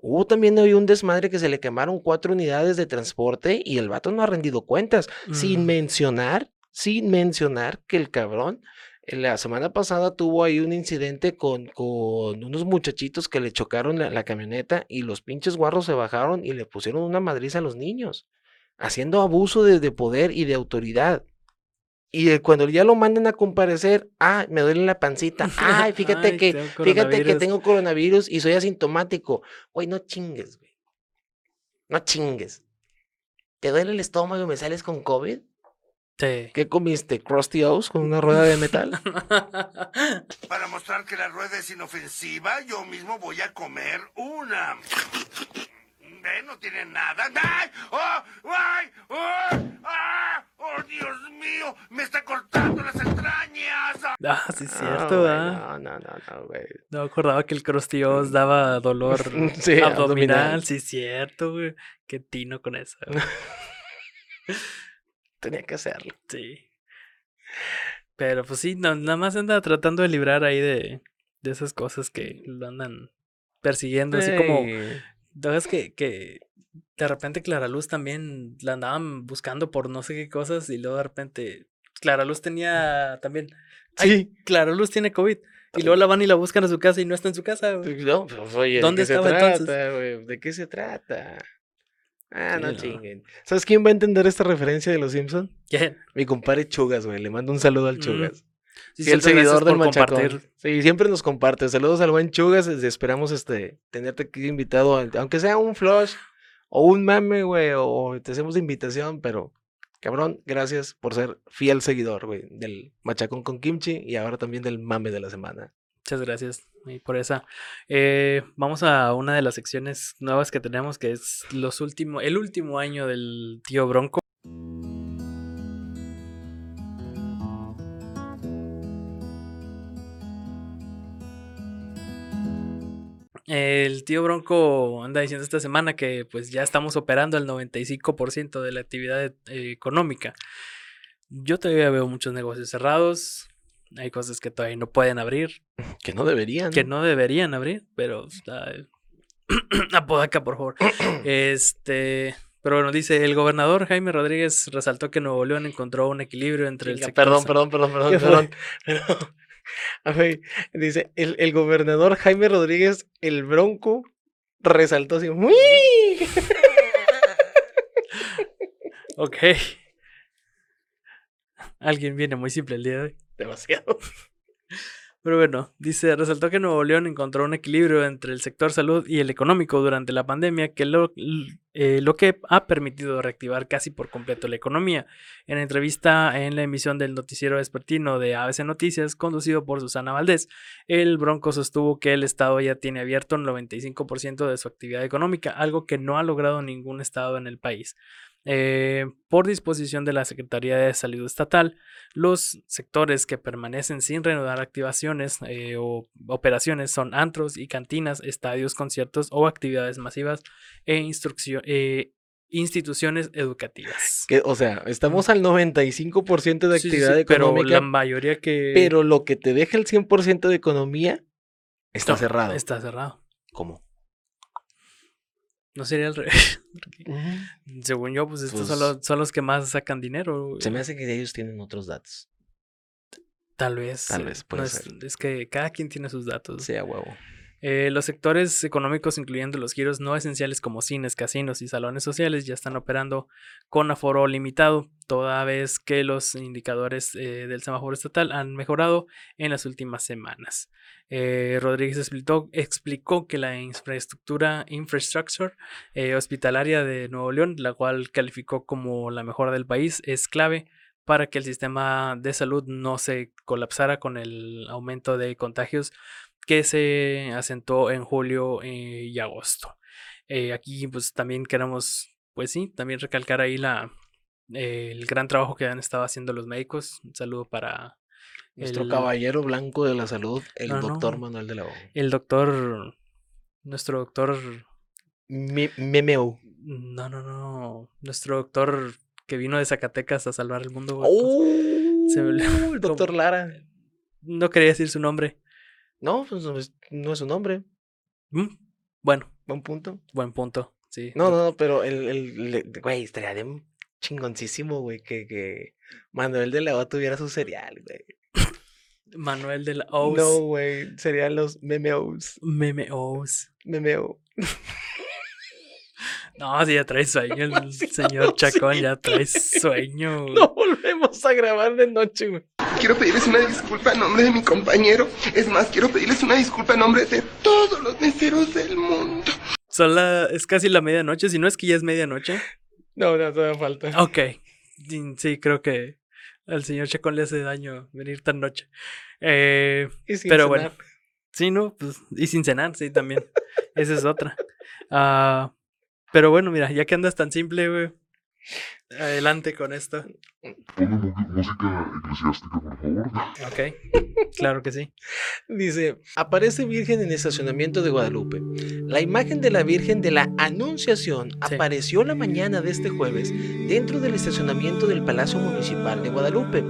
Hubo también hoy un desmadre que se le quemaron cuatro unidades de transporte y el vato no ha rendido cuentas, sin mencionar, sin mencionar que el cabrón eh, la semana pasada tuvo ahí un incidente con, con unos muchachitos que le chocaron la, la camioneta y los pinches guarros se bajaron y le pusieron una madriza a los niños, haciendo abuso de, de poder y de autoridad. Y cuando ya lo mandan a comparecer, ah, me duele la pancita, ay, fíjate Ay, que, tengo fíjate que coronavirus. tengo coronavirus y soy asintomático. Güey, no chingues, güey. No chingues. ¿Te duele el estómago y me sales con COVID? Sí. ¿Qué comiste? ¿Crusty O's con una rueda de metal? Para mostrar que la rueda es inofensiva, yo mismo voy a comer una. ¿Ve? No tiene nada. ¡Ay! ¡Oh! ¡Ay! ¡Oh! ¡Ah! ¡Oh, Dios mío! ¡Me está cortando las entrañas! Ah, sí, es No, cierto, güey, ¿ah? No, no, no, no, güey. No me acordaba que el Crostios daba dolor Sí, abdominal. abdominal. Sí, es cierto, güey. Qué tino con eso. Tenía que hacerlo. Sí. Pero pues sí, no, nada más anda tratando de librar ahí de, de esas cosas que lo andan persiguiendo, así como ¿Sabes que, que de repente Clara Luz también la andaban buscando por no sé qué cosas y luego de repente Clara Luz tenía también. Ay, Sí. Clara Luz tiene COVID. Y luego la van y la buscan a su casa y no está en su casa. güey. Pues, No, pues, oye, ¿de ¿Dónde qué se estaba trata, entonces? güey? ¿De qué se trata? Ah, Sí, no no. chinguen. ¿Sabes quién va a entender esta referencia de los Simpsons? ¿Quién? Mi compadre Chugas, güey. Le mando un saludo al Mm. Chugas. Sí, Sí, el siempre gracias seguidor del Machacón. compartir. Sí, siempre nos comparte. Saludos al buen Chugas. este, Esperamos este, tenerte aquí invitado, aunque sea un flush o un mame, güey, o te hacemos invitación, pero cabrón, gracias por ser fiel seguidor, güey, del Machacón con Kimchi y ahora también del mame de la semana. Muchas gracias por esa. Eh, vamos a una de las secciones nuevas que tenemos, que es los últimos, el último año del tío Bronco. El tío Bronco anda diciendo esta semana que pues ya estamos operando el 95% de la actividad eh, económica. Yo todavía veo muchos negocios cerrados. Hay cosas que todavía no pueden abrir. Que no deberían. Que no deberían abrir, pero está... Apodaca, por favor. este... Pero bueno, dice, el gobernador Jaime Rodríguez resaltó que Nuevo León encontró un equilibrio entre el sector Perdón, perdón, perdón, perdón, perdón. Pero, a ver, dice, el, el gobernador Jaime Rodríguez, el bronco, resaltó así, ¡Uy! Ok. Alguien viene muy simple el día de hoy. Demasiado. Pero bueno, dice, resaltó que Nuevo León encontró un equilibrio entre el sector salud y el económico durante la pandemia, que lo, eh, lo que ha permitido reactivar casi por completo la economía. En entrevista en la emisión del noticiero vespertino de ABC Noticias, conducido por Susana Valdés, el Bronco sostuvo que el Estado ya tiene abierto el 95% de su actividad económica, algo que no ha logrado ningún Estado en el país. Eh, por disposición de la Secretaría de Salud Estatal, los sectores que permanecen sin reanudar activaciones eh, o operaciones son antros y cantinas, estadios, conciertos o actividades masivas e instruccio- eh, instituciones educativas. Que, o sea, estamos al 95% de Sí, sí, actividad sí, pero económica, la mayoría que pero lo que te deja el 100% de economía está No, cerrado. Está cerrado. ¿Cómo? No sería al revés. Según yo, pues estos son, Pues- los, son los que más sacan dinero. Se me hace que ellos tienen otros datos. Tal vez. Tal eh, vez, puede es, ser. es que cada quien tiene sus datos. Sea huevo. Eh, los sectores económicos, incluyendo los giros no esenciales como cines, casinos y salones sociales, ya están operando con aforo limitado, toda vez que los indicadores eh, del semáforo estatal han mejorado en las últimas semanas. Eh, Rodríguez explicó, explicó que la infraestructura infrastructure, hospitalaria de Nuevo León, la cual calificó como la mejor del país, es clave para que el sistema de salud no se colapsara con el aumento de contagios que se asentó en julio eh, y agosto. Eh, aquí pues también queremos, pues sí, también recalcar ahí la, eh, el gran trabajo que han estado haciendo los médicos. Un saludo para Nuestro el- caballero blanco de la salud, el No, doctor no. Manuel de la O. el doctor, nuestro doctor, Me- Memeo. no, no, no, nuestro doctor que vino de Zacatecas a salvar el mundo. güey, ¡Oh! Se me olvidó el doctor Lara. No quería decir su nombre. No, pues no es, no es su nombre. Mm, Bueno, Buen punto. buen punto. Sí. No, no, no, pero el, el, el- güey, estaría de chingoncísimo, güey, que, que Manuel de la O tuviera su cereal, güey. Manuel de la O's. No, güey, serían los memeos. Meme O's. Memeo. No, sí, ya trae sueño el señor Chacón, sí, ya trae sueño. güey. No volvemos a grabar de noche, güey. Quiero pedirles una disculpa en nombre de mi compañero. Es más, quiero pedirles una disculpa en nombre de todos los meseros del mundo. Son la, es casi la medianoche, si no es que ya es medianoche. No, no, todavía falta. Ok. Sí, creo que al señor Chacón le hace daño venir tan noche. Eh, Y sin pero cenar. bueno. Sí, ¿no? Pues, y sin cenar, sí, también. Esa es otra. Ah, pero bueno, mira, ya que andas tan simple, güey. Adelante con esto. Ponme música eclesiástica, por favor. Ok. Claro que sí. Dice, aparece Virgen en estacionamiento de Guadalupe. La imagen de la Virgen de la Anunciación Sí. apareció la mañana de este jueves dentro del estacionamiento del Palacio Municipal de Guadalupe.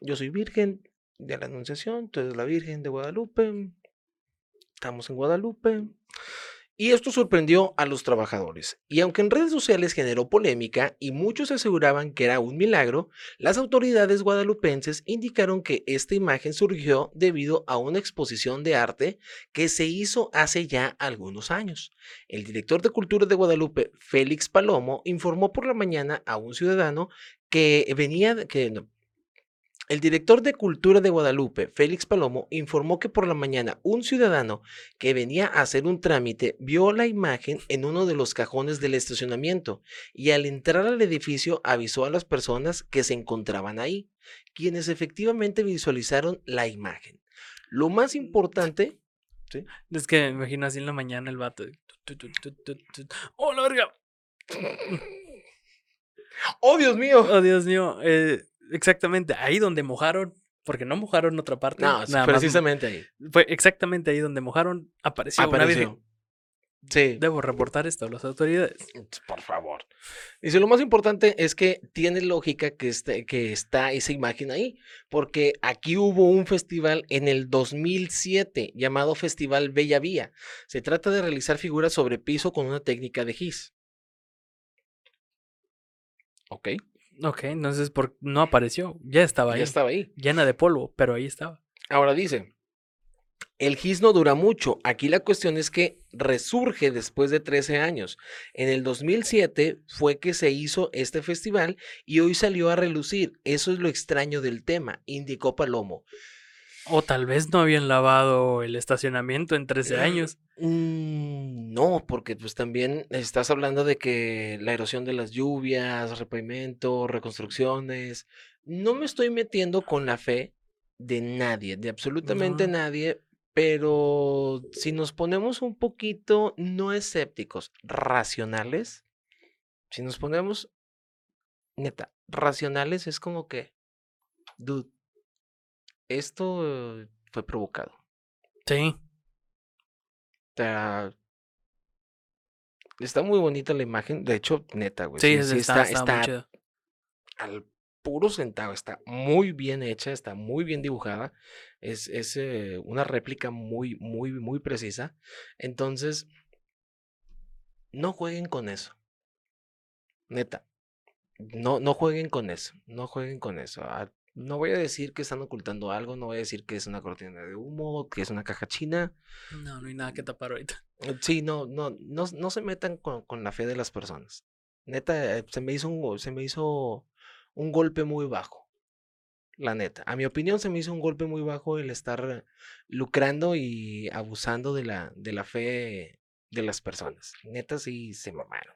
Yo soy Virgen de la Anunciación, tú eres la Virgen de Guadalupe. Estamos en Guadalupe. Y esto sorprendió a los trabajadores. Y aunque en redes sociales generó polémica y muchos aseguraban que era un milagro, las autoridades guadalupenses indicaron que esta imagen surgió debido a una exposición de arte que se hizo hace ya algunos años. El director de Cultura de Guadalupe, Félix Palomo, informó por la mañana a un ciudadano que venía que el director de Cultura de Guadalupe, Félix Palomo, informó que por la mañana un ciudadano que venía a hacer un trámite vio la imagen en uno de los cajones del estacionamiento y al entrar al edificio avisó a las personas que se encontraban ahí, quienes efectivamente visualizaron la imagen. Lo más importante, ¿sí? Es que me imagino así en la mañana el vato. ¡Oh, la verga! ¡Oh, Dios mío! Oh, Dios mío. eh, exactamente, ahí donde mojaron, porque no mojaron otra parte. No, nada más precisamente ahí. Fue exactamente ahí donde mojaron, apareció, una virgen. Apareció. Sí, Debo reportar esto a las autoridades. por favor. Dice, lo más importante es que tiene lógica que, esté, que está esa imagen ahí, porque aquí hubo un festival en el 2007 llamado Festival Bella Vía. Se trata de realizar figuras sobre piso con una técnica de GIS. Ok, Ok, entonces por... no apareció, ya estaba ahí. ya estaba ahí. Llena de polvo, pero ahí estaba. Ahora dice, el GIS no dura mucho. Aquí la cuestión es que resurge después de 13 años. En el 2007 fue que se hizo este festival y hoy salió a relucir. Eso es lo extraño del tema, indicó Palomo. O tal vez no habían lavado el estacionamiento en 13 años. Mm, no, porque pues también estás hablando de que la erosión de las lluvias, repavimento, reconstrucciones. No me estoy metiendo con la fe de nadie, de absolutamente No. nadie, pero si nos ponemos un poquito no escépticos, racionales, si nos ponemos neta, racionales es como que, dude, esto fue provocado. Sí. Sea, está muy bonita la imagen. De hecho, neta, güey. Sí, sí, sí está, está está al puro centavo. Está muy bien hecha, está muy bien dibujada. Es, es eh, una réplica muy, muy, muy precisa. Entonces, no jueguen con eso. Neta. No, no jueguen con eso. No jueguen con eso. Ah, No voy a decir que están ocultando algo, no voy a decir que es una cortina de humo, que es una caja china. No, no hay nada que tapar ahorita. Eh, Sí, no, no, no, no se metan con, con la fe de las personas. Neta, eh, se me hizo un, se me hizo un golpe muy bajo. La neta. A mi opinión, se me hizo un golpe muy bajo el estar lucrando y abusando de la, de la fe de las personas. Neta, sí se mamaron.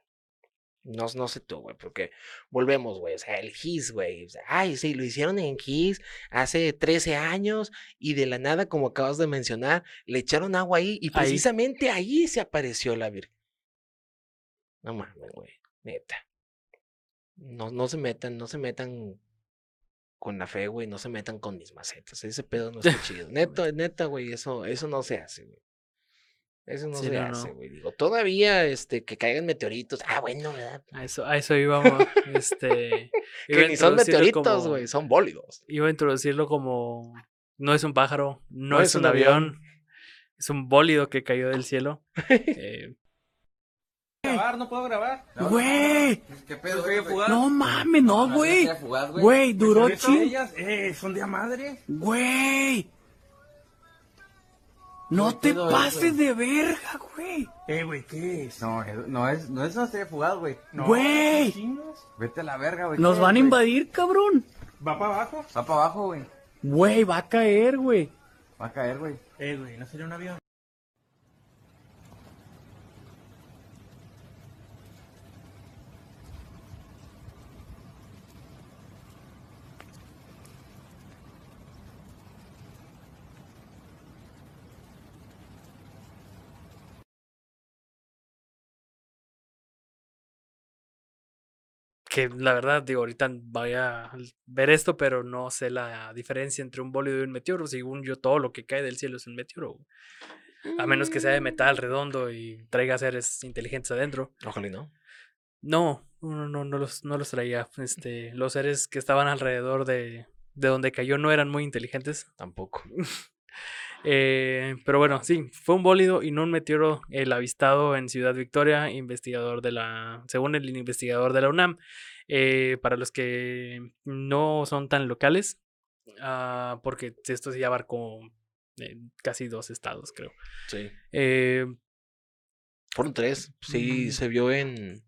No, no sé tú, güey, porque volvemos, güey. O sea, el GIS, güey. o sea, ay, sí, lo hicieron en GIS hace 13 años y de la nada, como acabas de mencionar, le echaron agua ahí y Ahí. precisamente ahí, se apareció la Virgen. No mames, güey. Neta. No, no se metan, no se metan con la fe, güey. No se metan con mis macetas. Ese pedo no está chido. Neta, neta, güey. Eso, eso no se hace, güey. Eso no Sí, se no, hace, no. güey. Digo, todavía, este, que caigan meteoritos. Ah, bueno, ¿verdad? A eso, a eso íbamos. Este, iba a Que ni son meteoritos, güey. Son bólidos. Iba a introducirlo como. No es un pájaro, no, No es, es un un avión. avión. Es un bólido que cayó del cielo. Eh, grabar? ¿No puedo grabar? Güey. ¿Qué pedo? ¿Soy fugaz? No mames, no, güey. güey. Güey, ¿Pero duró ching. ellas, eh, son de a madre. Güey. No te pedo pases güey? de verga, güey. Eh, güey, ¿qué es? No, es- no es, no es una serie fugaz, güey. No, Güey. Vete a la verga, güey. Nos ¿qué van a güey? invadir, cabrón. ¿Va para abajo? Va para abajo, güey. Güey, va a caer, güey. Va a caer, güey. Eh, güey, no sería un avión. Que la verdad, digo, ahorita voy a ver esto, pero no sé la diferencia entre un bólido y un meteoro. Según yo, todo lo que cae del cielo es un meteoro. A menos que sea de metal redondo y traiga seres inteligentes adentro. Ojalá y no. No, no, no, no los, no los traía. Este, los seres que estaban alrededor de, de donde cayó no eran muy inteligentes. Tampoco. Eh, pero bueno, sí, fue un bólido y no un meteoro el avistado en Ciudad Victoria, investigador de la, según el investigador de la UNAM. Eh, para los que no son tan locales, ah, porque esto sí abarcó eh, casi dos estados, creo. Sí. Fueron tres. Sí, Mm. se vio en.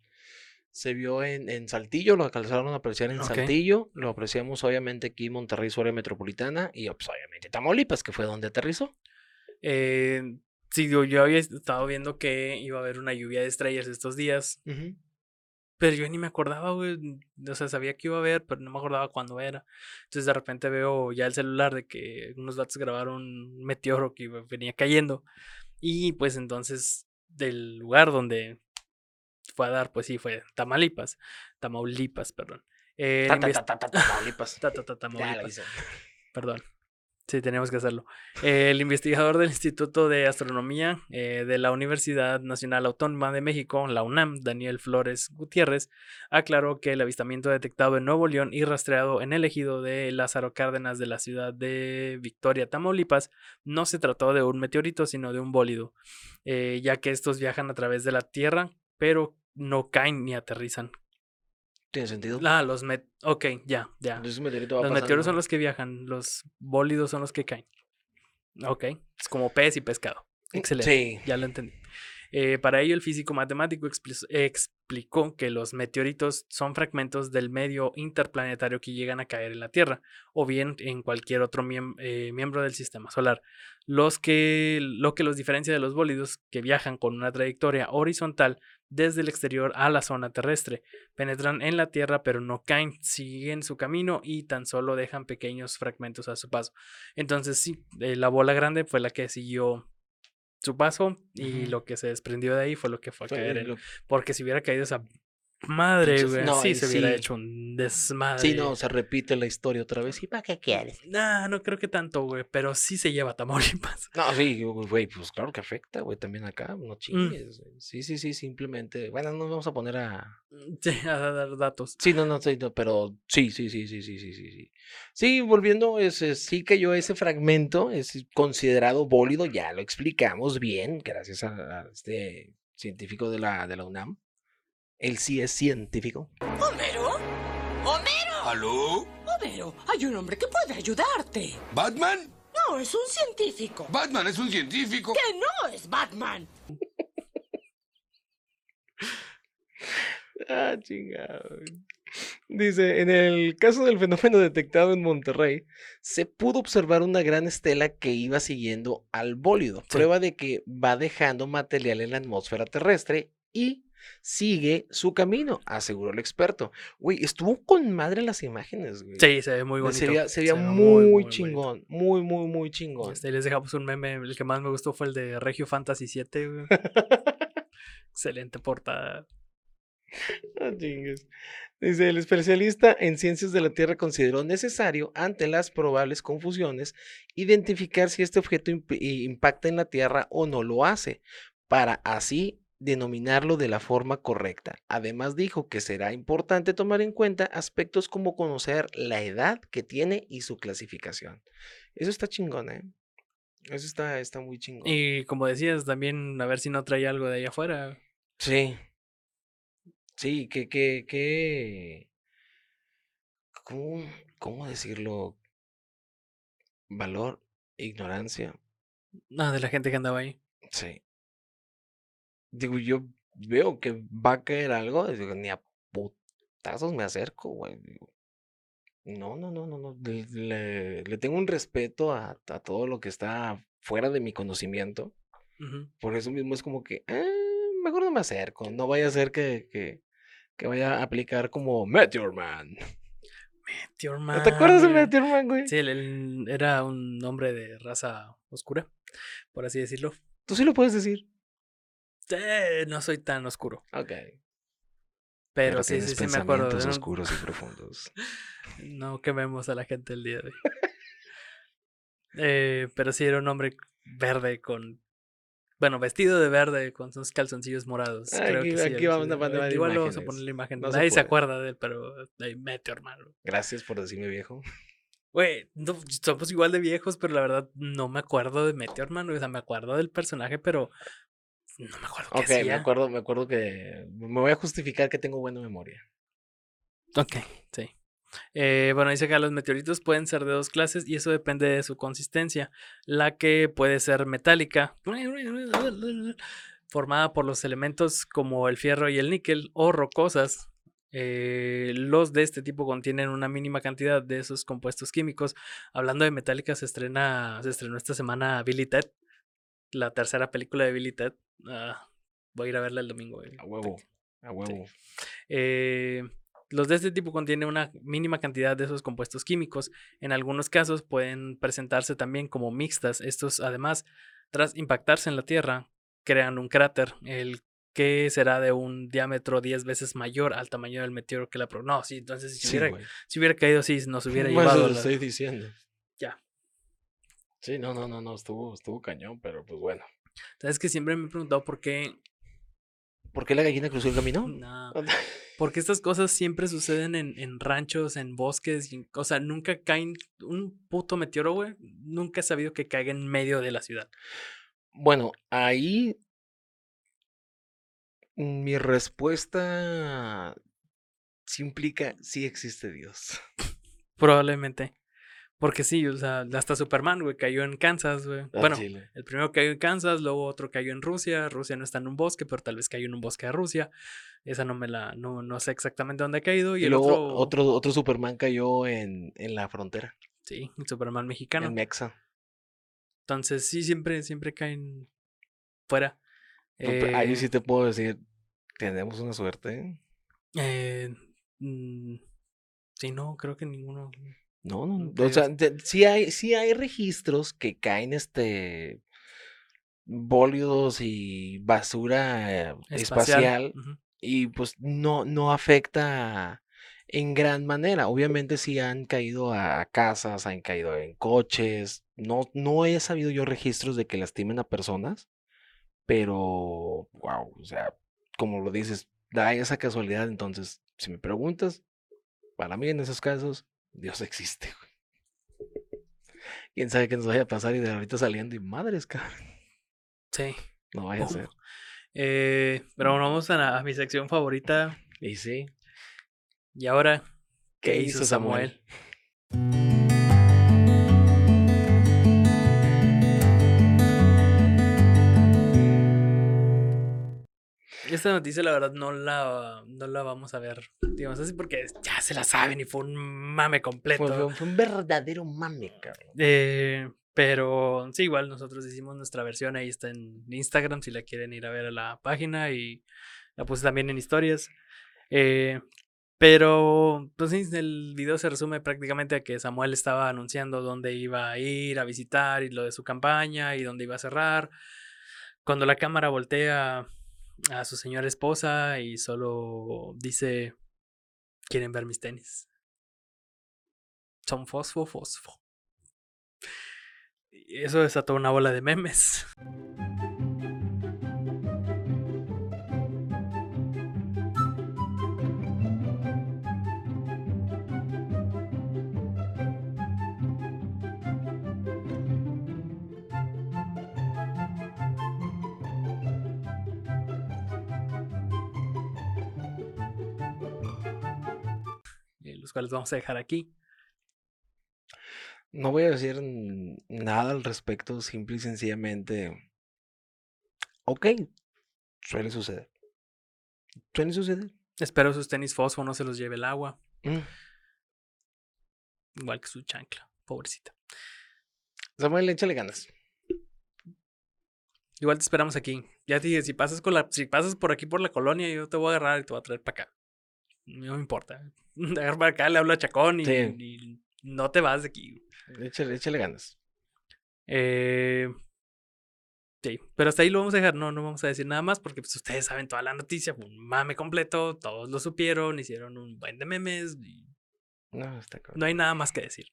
Se vio en, en Saltillo, lo alcanzaron a apreciar en. Saltillo. Lo apreciamos obviamente aquí en Monterrey, su área metropolitana. Y pues, obviamente Tamaulipas, que fue donde aterrizó. eh, sí, digo, yo había estado viendo que iba a haber una lluvia de estrellas estos días. Pero yo ni me acordaba, güey. O sea, sabía que iba a ver, pero no me acordaba cuándo era. Entonces de repente veo ya el celular de que unos datos grabaron un meteoro que venía cayendo. Y pues entonces del lugar donde fue a dar, pues sí, fue Tamaulipas. Tamaulipas, perdón. Eh, Ta, ta, ta, Tamaulipas. Perdón. Sí, tenemos que hacerlo. El investigador del Instituto de Astronomía eh, de la Universidad Nacional Autónoma de México, la UNAM, Daniel Flores Gutiérrez, aclaró que el avistamiento detectado en Nuevo León y rastreado en el ejido de Lázaro Cárdenas de la ciudad de Victoria, Tamaulipas, no se trató de un meteorito, sino de un bólido, eh, ya que estos viajan a través de la Tierra, pero no caen ni aterrizan. ¿Tiene sentido? Ah, los met... Ok, ya, ya. Entonces meteorito Los meteoros son los que viajan, los bólidos son los que caen. Ok, es como pez y pescado. Excelente. Sí. Ya lo entendí. Eh, para ello, el físico matemático explicó que los meteoritos son fragmentos del medio interplanetario que llegan a caer en la Tierra o bien en cualquier otro eh, miembro del sistema solar. Los que, lo que los diferencia de los bólidos que viajan con una trayectoria horizontal desde el exterior a la zona terrestre. Penetran en la Tierra pero no caen, siguen su camino y tan solo dejan pequeños fragmentos a su paso. Entonces sí, eh, la bola grande fue la que siguió su paso y lo que se desprendió de ahí fue lo que fue a caer. Porque si hubiera caído esa madre, güey, no, sí se hubiera sí. hecho un desmadre. Sí, no, se repite la historia otra vez. ¿Y para qué quieres? Nah, no creo que tanto, güey, pero sí se lleva a Tamaulipas. No, sí, güey, pues claro que afecta, güey, también acá, Mm. no chingues. güey. Sí, sí, sí, simplemente. Bueno, no nos vamos a poner a. Sí, a dar datos. Sí, no, no, sí, no, pero sí, sí, sí, sí, sí, sí, sí, sí. Sí, volviendo, ese, sí que yo ese fragmento es considerado bólido, ya lo explicamos bien, gracias a, a este científico de la, de la UNAM. Él sí es científico. ¿Homero? ¡Homero! ¿Aló? Homero, hay un hombre que puede ayudarte. ¿Batman? No, es un científico. Batman es un científico. Que no es Batman. Ah, chingado. Dice, en el caso del fenómeno detectado en Monterrey, se pudo observar una gran estela que iba siguiendo al bólido, prueba de que va dejando material en la atmósfera terrestre y sigue su camino, aseguró el experto. Güey, estuvo con madre las imágenes, güey. Sí, se ve muy Se bonito. veía, se veía ve muy, chingón, muy, muy, muy chingón. Este, les dejamos un meme. El que más me gustó fue el de Regio Fantasy 7. güey. Excelente portada. Ah, chingues. Dice, el especialista en ciencias de la Tierra consideró necesario, ante las probables confusiones, identificar si este objeto imp- impacta en la Tierra o no lo hace, para así denominarlo de la forma correcta. Además dijo que será importante tomar en cuenta aspectos como conocer la edad que tiene y su clasificación. Eso está chingón, ¿eh? Eso está, está muy chingón. Y como decías, también a ver si no trae algo de ahí afuera. Sí. Sí, que, que, que. ¿Cómo, cómo decirlo? Valor, ignorancia. No, de la gente que andaba ahí. Sí. Digo, yo veo que va a caer algo, digo, ni a putazos me acerco, güey. digo, No, no, no, no, no. Le, tengo un respeto a, a todo lo que está fuera de mi conocimiento. Ujú. Por eso mismo es como que, "Ah, mejor no me acerco. No vaya a ser que, que, que vaya a aplicar como Meteor Man. Meteor ¿Te acuerdas de. Meteor Man, güey? Sí, él, él era un hombre de raza oscura, por así decirlo. Tú sí lo puedes decir. Eh, no soy tan oscuro. Ok. Pero, sí, sí, sí me acuerdo. de un- oscuros y profundos. No quememos a la gente el día de hoy. Eh, pero sí era un hombre verde con. Bueno, vestido de verde con sus calzoncillos morados. Creo Aquí- que sí, aquí él va sí. una banda de Igual vamos a poner la imagen. No se Nadie se, acuerda de él, pero ahí mete, hermano. Gracias por decirme viejo. Güey, no, somos igual de viejos, pero la verdad no me acuerdo de Meteor Man. O sea, me acuerdo del personaje, pero no me acuerdo qué Ok, me acuerdo, me acuerdo que me voy a justificar que tengo buena memoria. Ok, sí. Eh, bueno, dice que los meteoritos pueden ser de dos clases y eso depende de su consistencia. La que puede ser metálica, formada por los elementos como el fierro y el níquel, o rocosas. eh, los de este tipo contienen una mínima cantidad de esos compuestos químicos. Hablando de metálica, se estrena, se estrenó esta semana Billy Ted, la tercera película de Billy Ted. Ah, voy a ir a verla el domingo. güey. A huevo, a huevo. Eh, los de este tipo contienen una mínima cantidad de esos compuestos químicos. En algunos casos pueden presentarse también como mixtas. Estos, además, tras impactarse en la Tierra, crean un cráter, el que será de un diámetro 10 veces mayor al tamaño del meteoro que la... Pro no, sí, entonces si, Sí, hubiera, si hubiera caído, sí, nos hubiera llevado... la- estoy diciendo. Ya. Sí, no, no, no, no, estuvo, estuvo cañón, pero pues bueno. ¿Sabes que siempre me he preguntado por qué... ¿Por qué la gallina cruzó el camino? No. Porque estas cosas siempre suceden en, en ranchos, en bosques, y o sea, nunca caen un puto meteoro, güey. Nunca he sabido que caiga en medio de la ciudad. Bueno, ahí mi respuesta sí implica sí existe Dios. Probablemente. Porque sí, o sea, hasta Superman, güey, cayó en Kansas, güey. Al Bueno, chile. el primero cayó en Kansas, luego otro cayó en Rusia. Rusia no está en un bosque, pero tal vez cayó en un bosque de Rusia. Esa no me la, no, no sé exactamente dónde ha caído. Y, Y, el luego otro, otro... otro, Superman cayó en, en la frontera, sí, el Superman mexicano. en Mexa. Entonces, sí, siempre, siempre caen fuera. No, Ahí Eh, sí te puedo decir, tenemos una suerte. ¿eh? Eh, mm, sí, no, creo que ninguno. No, no, no, o sea, te- sí hay, sí hay registros que caen este bólidos y basura eh, espacial, y pues no, no afecta en gran manera. Obviamente sí han caído a casas, han caído en coches. No, no he sabido yo registros de que lastimen a personas, pero wow, o sea, como lo dices, da esa casualidad. Entonces, si me preguntas, para mí en esos casos, Dios existe. güey. Quién sabe qué nos vaya a pasar y de ahorita saliendo y madres, cabrón. Sí. No vaya a ser. Eh, pero bueno, vamos a, la- a mi sección favorita. Y sí. Y ahora, ¿qué, ¿Qué hizo hizo Samuel? Samuel? Esta noticia, la verdad, no la, no la vamos a ver. Digamos así, porque ya se la saben y fue un mame completo. Fue, fue- un verdadero mame, cabrón. Eh, pero sí, igual nosotros hicimos nuestra versión, ahí está en Instagram si la quieren ir a ver a la página y la puse también en historias. Eh, pero, pues el video se resume prácticamente a que Samuel estaba anunciando dónde iba a ir a visitar y lo de su campaña y dónde iba a cerrar. Cuando la cámara voltea a su señora esposa y solo dice, ¿quieren ver mis tenis? Son fosfo, fosfo. Y eso desató una bola de memes. Los cuales vamos a dejar aquí. No voy a decir nada al respecto, simple y sencillamente. Ok, suele suceder. Suele suceder. Espero sus tenis fosfo no se los lleve el agua. Mm. Igual que su chancla. Pobrecita. Samuel, échale ganas. Igual te esperamos aquí. Ya te dije, si pasas, con la, si pasas por aquí por la colonia, yo te voy a agarrar y te voy a traer para acá. No me importa. Para acá, le hablo a Chacón y, Sí. y no te vas de aquí. Échale, échale ganas. Eh, sí, pero hasta ahí lo vamos a dejar. No, no vamos a decir nada más porque pues, ustedes saben toda la noticia. Fue un mame completo. Todos lo supieron. Hicieron un buen de memes. Y No, está cabrón. no hay nada más que decir.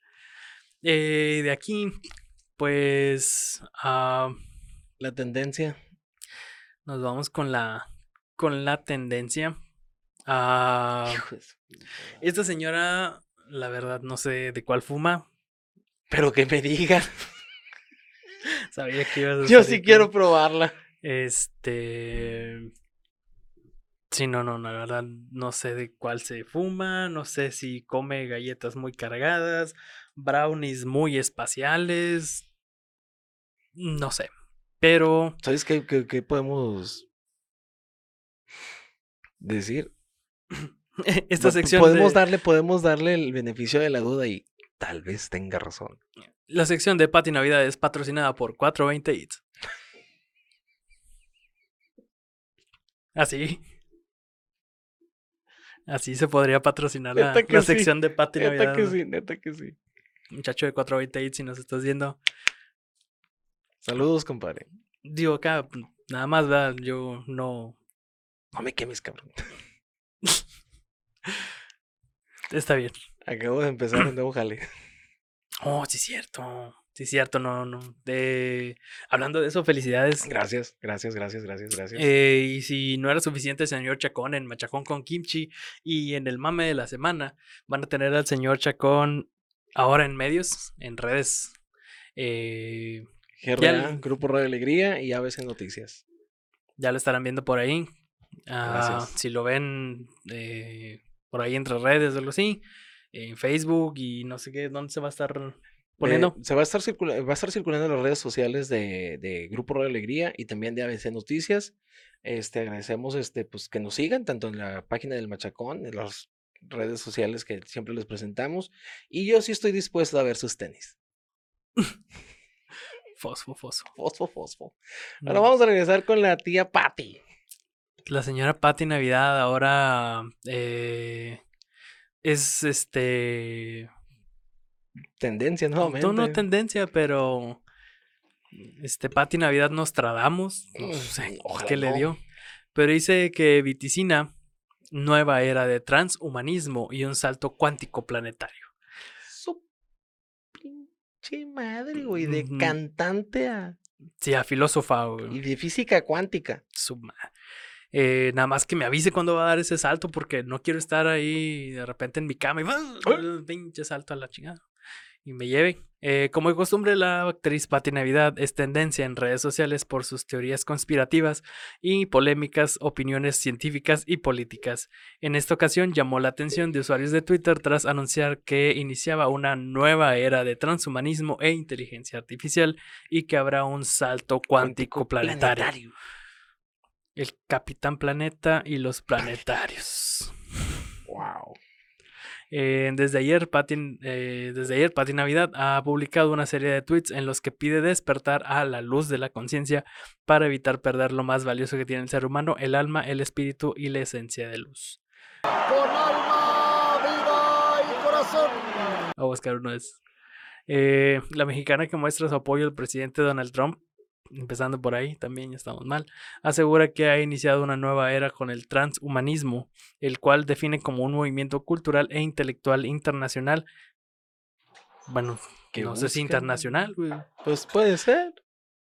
Eh, de aquí, pues ah, La tendencia. nos vamos con la, con la tendencia. Su- esta señora, la verdad, no sé de cuál fuma. Pero que me digan. Sabía que ibas a Yo sí quiero probarla. Este. Sí, no, no, la verdad, no sé de cuál se fuma, no sé si come galletas muy cargadas, brownies muy espaciales, no sé, pero ¿Sabes qué, qué- qué podemos decir? esta sección podemos de, darle, podemos darle el beneficio de la duda y tal vez tenga razón. la sección de Pati Navidad es patrocinada por 420 Eats. Así. Así se podría patrocinar la, Neta que la sí, sección de Pati Neta Navidad. que ¿no? sí, neta que sí. Muchacho de 428, si nos estás viendo. Saludos, compadre. Digo, acá, nada más, ¿verdad? Yo no. No me quemes, cabrón. Está bien. Acabo de empezar un nuevo jale. Oh, sí, es cierto. Sí, es cierto, no, no. De... Hablando de eso, felicidades. Gracias, gracias, gracias, gracias, gracias. Eh, y si no era suficiente, señor Chacón en Machacón con Kimchi y en el mame de la semana, van a tener al señor Chacón ahora en medios, en redes. Eh, Grupo Radio Alegría y ABC Noticias. ya lo estarán viendo por ahí. Ah, si lo ven eh, por ahí entre redes o algo así, en Facebook y no sé qué, ¿dónde se va a estar poniendo? Eh, se va a estar circula- va a estar circulando en las redes sociales de, de Grupo Radio Alegría y también de ABC Noticias. Este agradecemos este pues que nos sigan tanto en la página del Machacón, en las redes sociales que siempre les presentamos y yo sí estoy dispuesto a ver sus tenis. Fosfo, fosfo. Fosfo, fosfo. Ahora Mm. vamos a regresar con la tía Patty. La señora Patti Navidad ahora eh, es este. Tendencia nuevamente. No, no tendencia, pero. Este, Patti Navidad Nostradamus. No Mm, sé ojalá qué le dio. Pero dice que viticina nueva era de transhumanismo y un salto cuántico planetario. Su pinche madre, güey, de cantante a Sí, a filósofa. güey. y de física cuántica. Su ma- Eh, nada más que me avise cuándo va a dar ese salto porque no quiero estar ahí de repente en mi cama y ¡ah! pinche salto a la chingada y me lleve. Eh, como de costumbre, la actriz Patti Navidad es tendencia en redes sociales por sus teorías conspirativas y polémicas opiniones científicas y políticas. En esta ocasión llamó la atención de usuarios de Twitter tras anunciar que iniciaba una nueva era de transhumanismo e inteligencia artificial y que habrá un salto cuántico, planetario. El Capitán Planeta y los planetarios. Wow. Eh, desde ayer, Pati, eh, desde ayer, Pati Navidad ha publicado una serie de tweets en los que pide despertar a la luz de la conciencia para evitar perder lo más valioso que tiene el ser humano, el alma, el espíritu y la esencia de luz. Con alma, vida y corazón. A buscar uno de esos. Eh, la mexicana que muestra su apoyo al presidente Donald Trump, empezando por ahí, también ya estamos mal, asegura que ha iniciado una nueva era con el transhumanismo, el cual define como un movimiento cultural e intelectual internacional. Bueno, Que no sé si internacional, güey, Pues puede ser.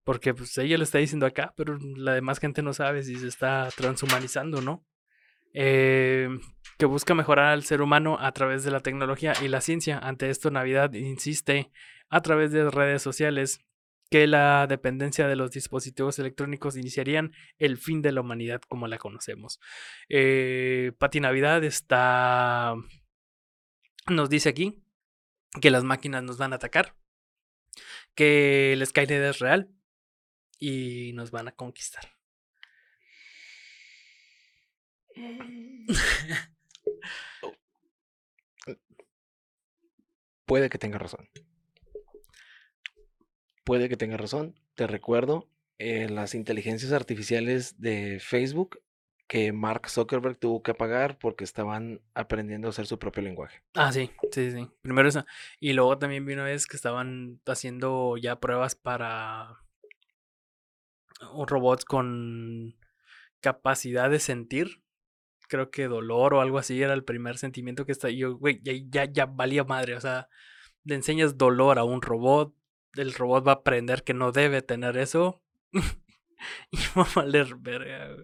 porque pues ella lo está diciendo acá, pero la demás gente no sabe si se está transhumanizando, ¿no? Eh, que busca mejorar al ser humano a través de la tecnología y la ciencia. Ante esto, Navidad insiste a través de redes sociales que la dependencia de los dispositivos electrónicos iniciarían el fin de la humanidad como la conocemos. Eh, Pati Navidad está. Nos dice aquí que las máquinas nos van a atacar, que el Skynet es real y nos van a conquistar. Puede que tenga razón. Puede que tenga razón. Te recuerdo eh, las inteligencias artificiales de Facebook que Mark Zuckerberg tuvo que apagar porque estaban aprendiendo a hacer su propio lenguaje. Ah, sí, sí, sí. Primero esa. Y luego también vi una vez que estaban haciendo ya pruebas para un robot con capacidad de sentir. Creo que dolor o algo así era el primer sentimiento que está. Yo, güey, ya, ya, ya valía madre. O sea, le enseñas dolor a un robot. El robot va a aprender que no debe tener eso. y va a valer verga.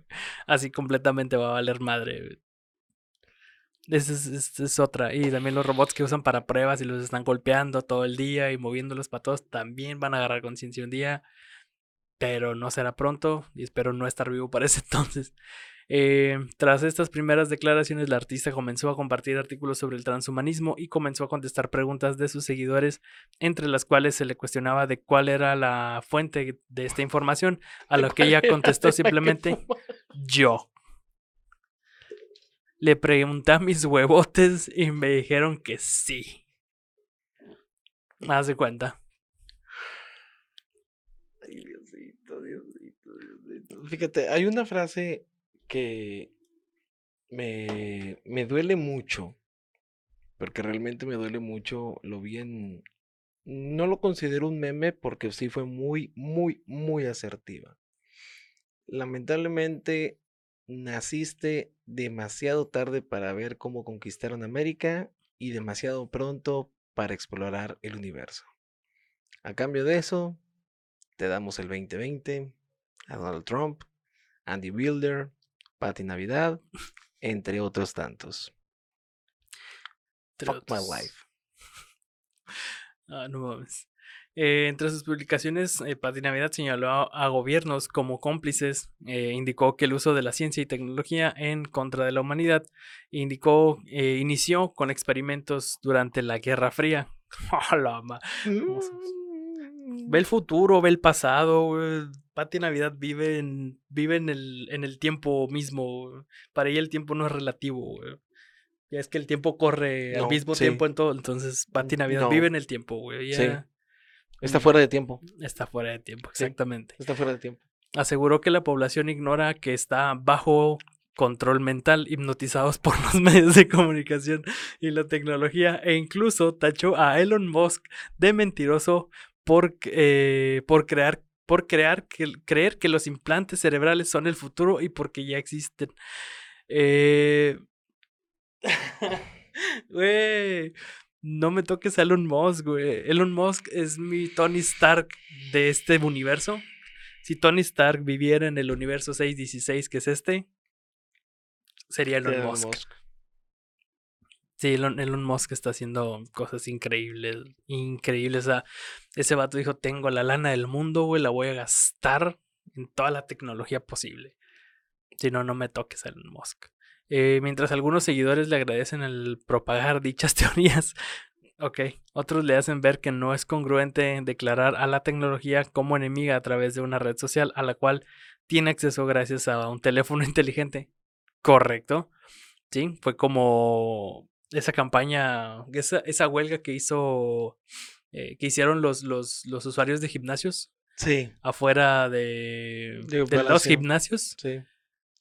Así completamente va a valer madre. Esa es, es- es otra. Y también los robots que usan para pruebas y los están golpeando todo el día y moviéndolos para todos también van a agarrar conciencia un día. Pero no será pronto y espero no estar vivo para ese entonces. Eh, tras estas primeras declaraciones, la artista comenzó a compartir artículos sobre el transhumanismo y comenzó a contestar preguntas de sus seguidores, entre las cuales se le cuestionaba de cuál era la fuente de esta información, a lo que ella contestó simplemente yo. Le pregunté a mis huevotes y me dijeron que sí. Haz de cuenta. Ay, Diosito, Diosito, Diosito. Fíjate, hay una frase que me, me duele mucho, porque realmente me duele mucho, lo vi en... No lo considero un meme porque sí fue muy, muy, muy asertiva. Lamentablemente, naciste demasiado tarde para ver cómo conquistaron América y demasiado pronto para explorar el universo. A cambio de eso, te damos el 2020, a Donald Trump, Andy Wilder, Patty Navidad, entre otros tantos. Entre Fuck my life. Ah, no mames. Eh, entre sus publicaciones, eh, Pati Navidad señaló a, a gobiernos como cómplices, eh, indicó que el uso de la ciencia y tecnología en contra de la humanidad, indicó, eh, inició con experimentos durante la Guerra Fría. ¡A la. Ve el futuro, ve el pasado. Pati Navidad vive en, vive en el, en el tiempo mismo. Para ella el tiempo no es relativo. güey. Ya es que el tiempo corre al mismo sí. tiempo en todo. Entonces, Pati Navidad no. vive en el tiempo, güey. Sí. Está fuera de tiempo. Está fuera de tiempo, Sí. exactamente. Está fuera de tiempo. Aseguró que la población ignora que está bajo control mental, hipnotizados por los medios de comunicación y la tecnología, e incluso tachó a Elon Musk de mentiroso por, eh, por crear por crear que, creer que los implantes cerebrales son el futuro y porque ya existen. Eh, Güey, no me toques a Elon Musk, güey. Elon Musk es mi Tony Stark de este universo. Si Tony Stark viviera en el universo 616, que es este, sería Elon, Elon Musk. Musk. Sí, Elon, Musk está haciendo cosas increíbles, increíbles. O sea, ese vato dijo, tengo la lana del mundo, güey, la voy a gastar en toda la tecnología posible. Si no, no me toques a Elon Musk. Eh, mientras algunos seguidores le agradecen el propagar dichas teorías, ok, otros le hacen ver que no es congruente declarar a la tecnología como enemiga a través de una red social a la cual tiene acceso gracias a un teléfono inteligente. Correcto. Sí, fue como esa campaña, esa, esa huelga que hizo, eh, que hicieron los, los, los usuarios de gimnasios Sí. afuera de, De de los gimnasios. Sí.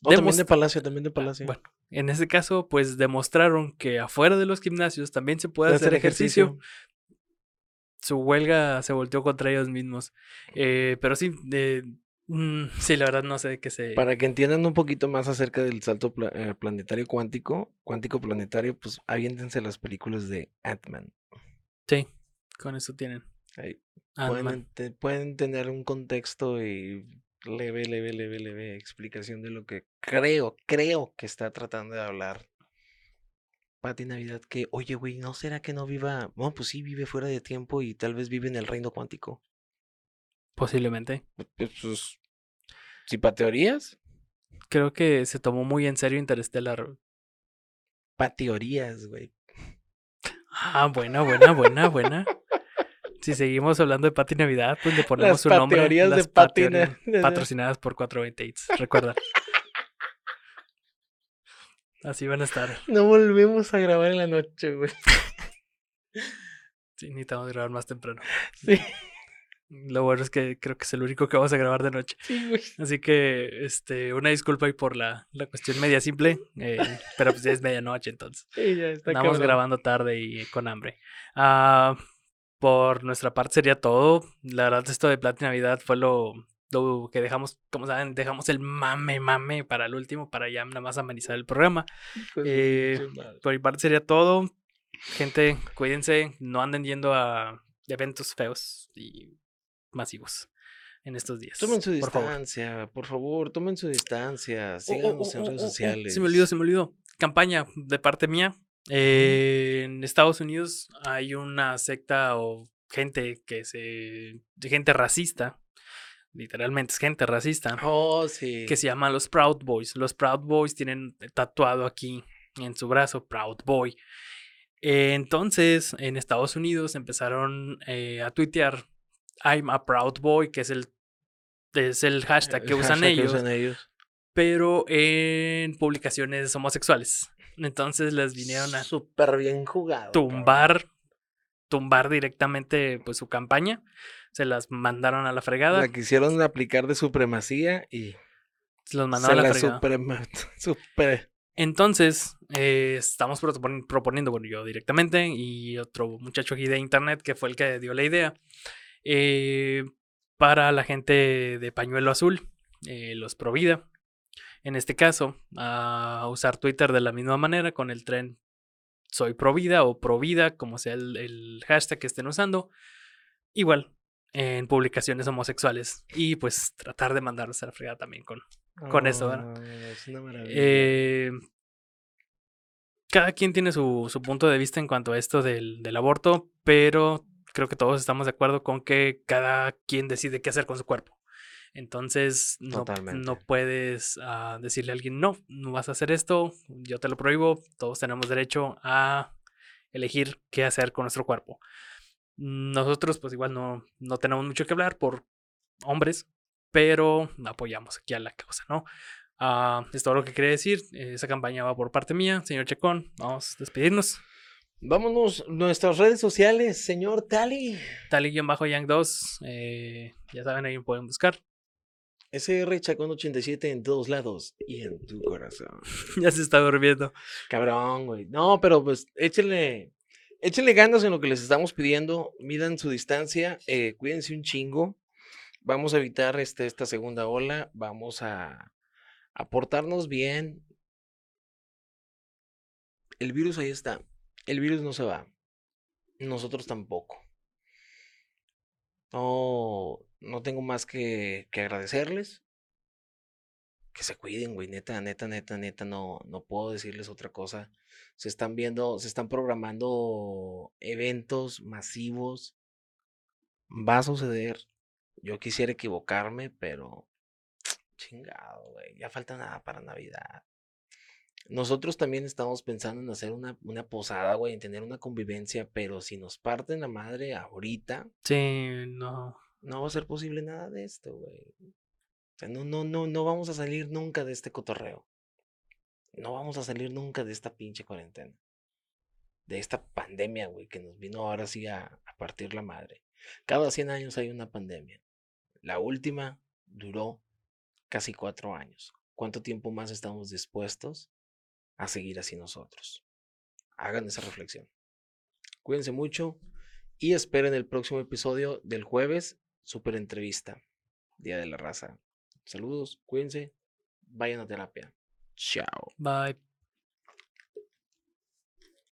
No, también de Palacio, también de Palacio. Bueno, en ese caso, pues demostraron que afuera de los gimnasios también se puede hacer ejercicio. Su huelga se volteó contra ellos mismos. Eh, pero sí, mm, sí, la verdad no sé de qué se... Para que entiendan un poquito más acerca del salto pla- eh, planetario cuántico, cuántico planetario, pues aviéntense las películas de Ant-Man. Sí, con eso tienen. Ahí pueden, te- pueden tener un contexto y leve, leve, leve, leve explicación de lo que creo, creo que está tratando de hablar. Pati Navidad, que, oye, güey, ¿no será que no viva? No, pues sí, vive fuera de tiempo y tal vez vive en el reino cuántico. Posiblemente. Pues, pues, si pa' teorías, Creo que se tomó muy en serio Interstellar. pa' teorías, güey. Ah, buena, buena, buena, buena. Si seguimos hablando de Pati Navidad, pues le ponemos Las su nombre. pateorías de Las Pati pateorías Navidad. Patrocinadas por 428. Recuerda. Así van a estar. No volvemos a grabar en la noche, güey. Sí, necesitamos grabar más temprano. Sí. Lo bueno es que creo que es el único que vamos a grabar de noche. Sí, güey. Así que, este, una disculpa ahí por la, la cuestión media simple. eh, pero pues ya es medianoche, entonces. Sí, ya está Estamos cabrón. grabando tarde y con hambre. Ah, por nuestra parte sería todo. La verdad, esto de Plata y Navidad fue lo, lo que dejamos, como saben, dejamos el mame, mame para el último, para ya nada más amenizar el programa. Su Eh, por mi parte sería todo. Gente, cuídense, no anden yendo a eventos feos y masivos en estos días. Tomen su por favor. distancia, por favor, tomen su distancia. Oh, oh, Síganos oh, en redes sociales. Se me olvidó, se me olvidó. Campaña de parte mía. Eh, En Estados Unidos hay una secta o gente que se. gente racista. Literalmente es gente racista. Oh, sí. Que se llama los Proud Boys. Los Proud Boys tienen tatuado aquí en su brazo Proud Boy. Eh, entonces, en Estados Unidos empezaron eh, a tuitear I'm a Proud Boy, que es el, es el hashtag que El usan hashtag que ellos usan ellos. pero en publicaciones homosexuales. Entonces les vinieron a Súper bien jugado. tumbar, tumbar directamente pues su campaña. Se las mandaron a la fregada. La quisieron aplicar de supremacía y Se los se mandaron a la fregada. suprema, super, Entonces, eh, estamos propon- proponiendo, bueno, yo directamente y otro muchacho aquí de internet que fue el que dio la idea, eh, para la gente de pañuelo azul, eh, los Provida, en este caso, a usar Twitter de la misma manera con el tren soy Provida o Provida, como sea el, el hashtag que estén usando, igual en publicaciones homosexuales y pues tratar de mandarlos a la fregada también con, con eso, ¿verdad? Ah, Es una maravilla. Eh, cada quien tiene su, su punto de vista en cuanto a esto del, del aborto, pero creo que todos estamos de acuerdo con que cada quien decide qué hacer con su cuerpo. Entonces, no, no puedes ah, decirle a alguien, no, no vas a hacer esto, yo te lo prohíbo, todos tenemos derecho a elegir qué hacer con nuestro cuerpo. Nosotros, pues igual no, no tenemos mucho que hablar por hombres, pero apoyamos aquí a la causa, ¿no? Ah, es todo lo que quería decir. Esa campaña va por parte mía, señor Checón. Vamos a despedirnos. Vámonos, nuestras redes sociales, señor Tali. Tali-Yang2. eh, ya saben, ahí me pueden buscar. SR Chacón 87 en todos lados y en tu corazón. ya se está durmiendo. Cabrón, güey. No, pero pues échenle, échenle ganas en lo que les estamos pidiendo. Midan su distancia, eh, cuídense un chingo. Vamos a evitar este, esta segunda ola. Vamos a, a portarnos bien. El virus ahí está. El virus no se va. Nosotros tampoco. No, no tengo más que, agradecerles. Que se cuiden, güey. Neta, neta, neta, neta. No, no puedo decirles otra cosa. Se están viendo, se están programando eventos masivos. Va a suceder. Yo quisiera equivocarme, pero chingado, güey. Ya falta nada para Navidad. Nosotros también estamos pensando en hacer una, una posada, güey, en tener una convivencia, pero si nos parten la madre ahorita, Sí, no. no va a ser posible nada de esto, güey. O sea, no, no, no, no vamos a salir nunca de este cotorreo. No vamos a salir nunca de esta pinche cuarentena. De esta pandemia, güey, que nos vino ahora sí a, a partir la madre. Cada 100 años hay una pandemia. La última duró casi cuatro años. ¿Cuánto tiempo más estamos dispuestos a seguir así nosotros? Hagan esa reflexión. Cuídense mucho y esperen el próximo episodio del jueves, super entrevista, Día de la Raza. Saludos, cuídense, vayan a terapia. Chao. Bye.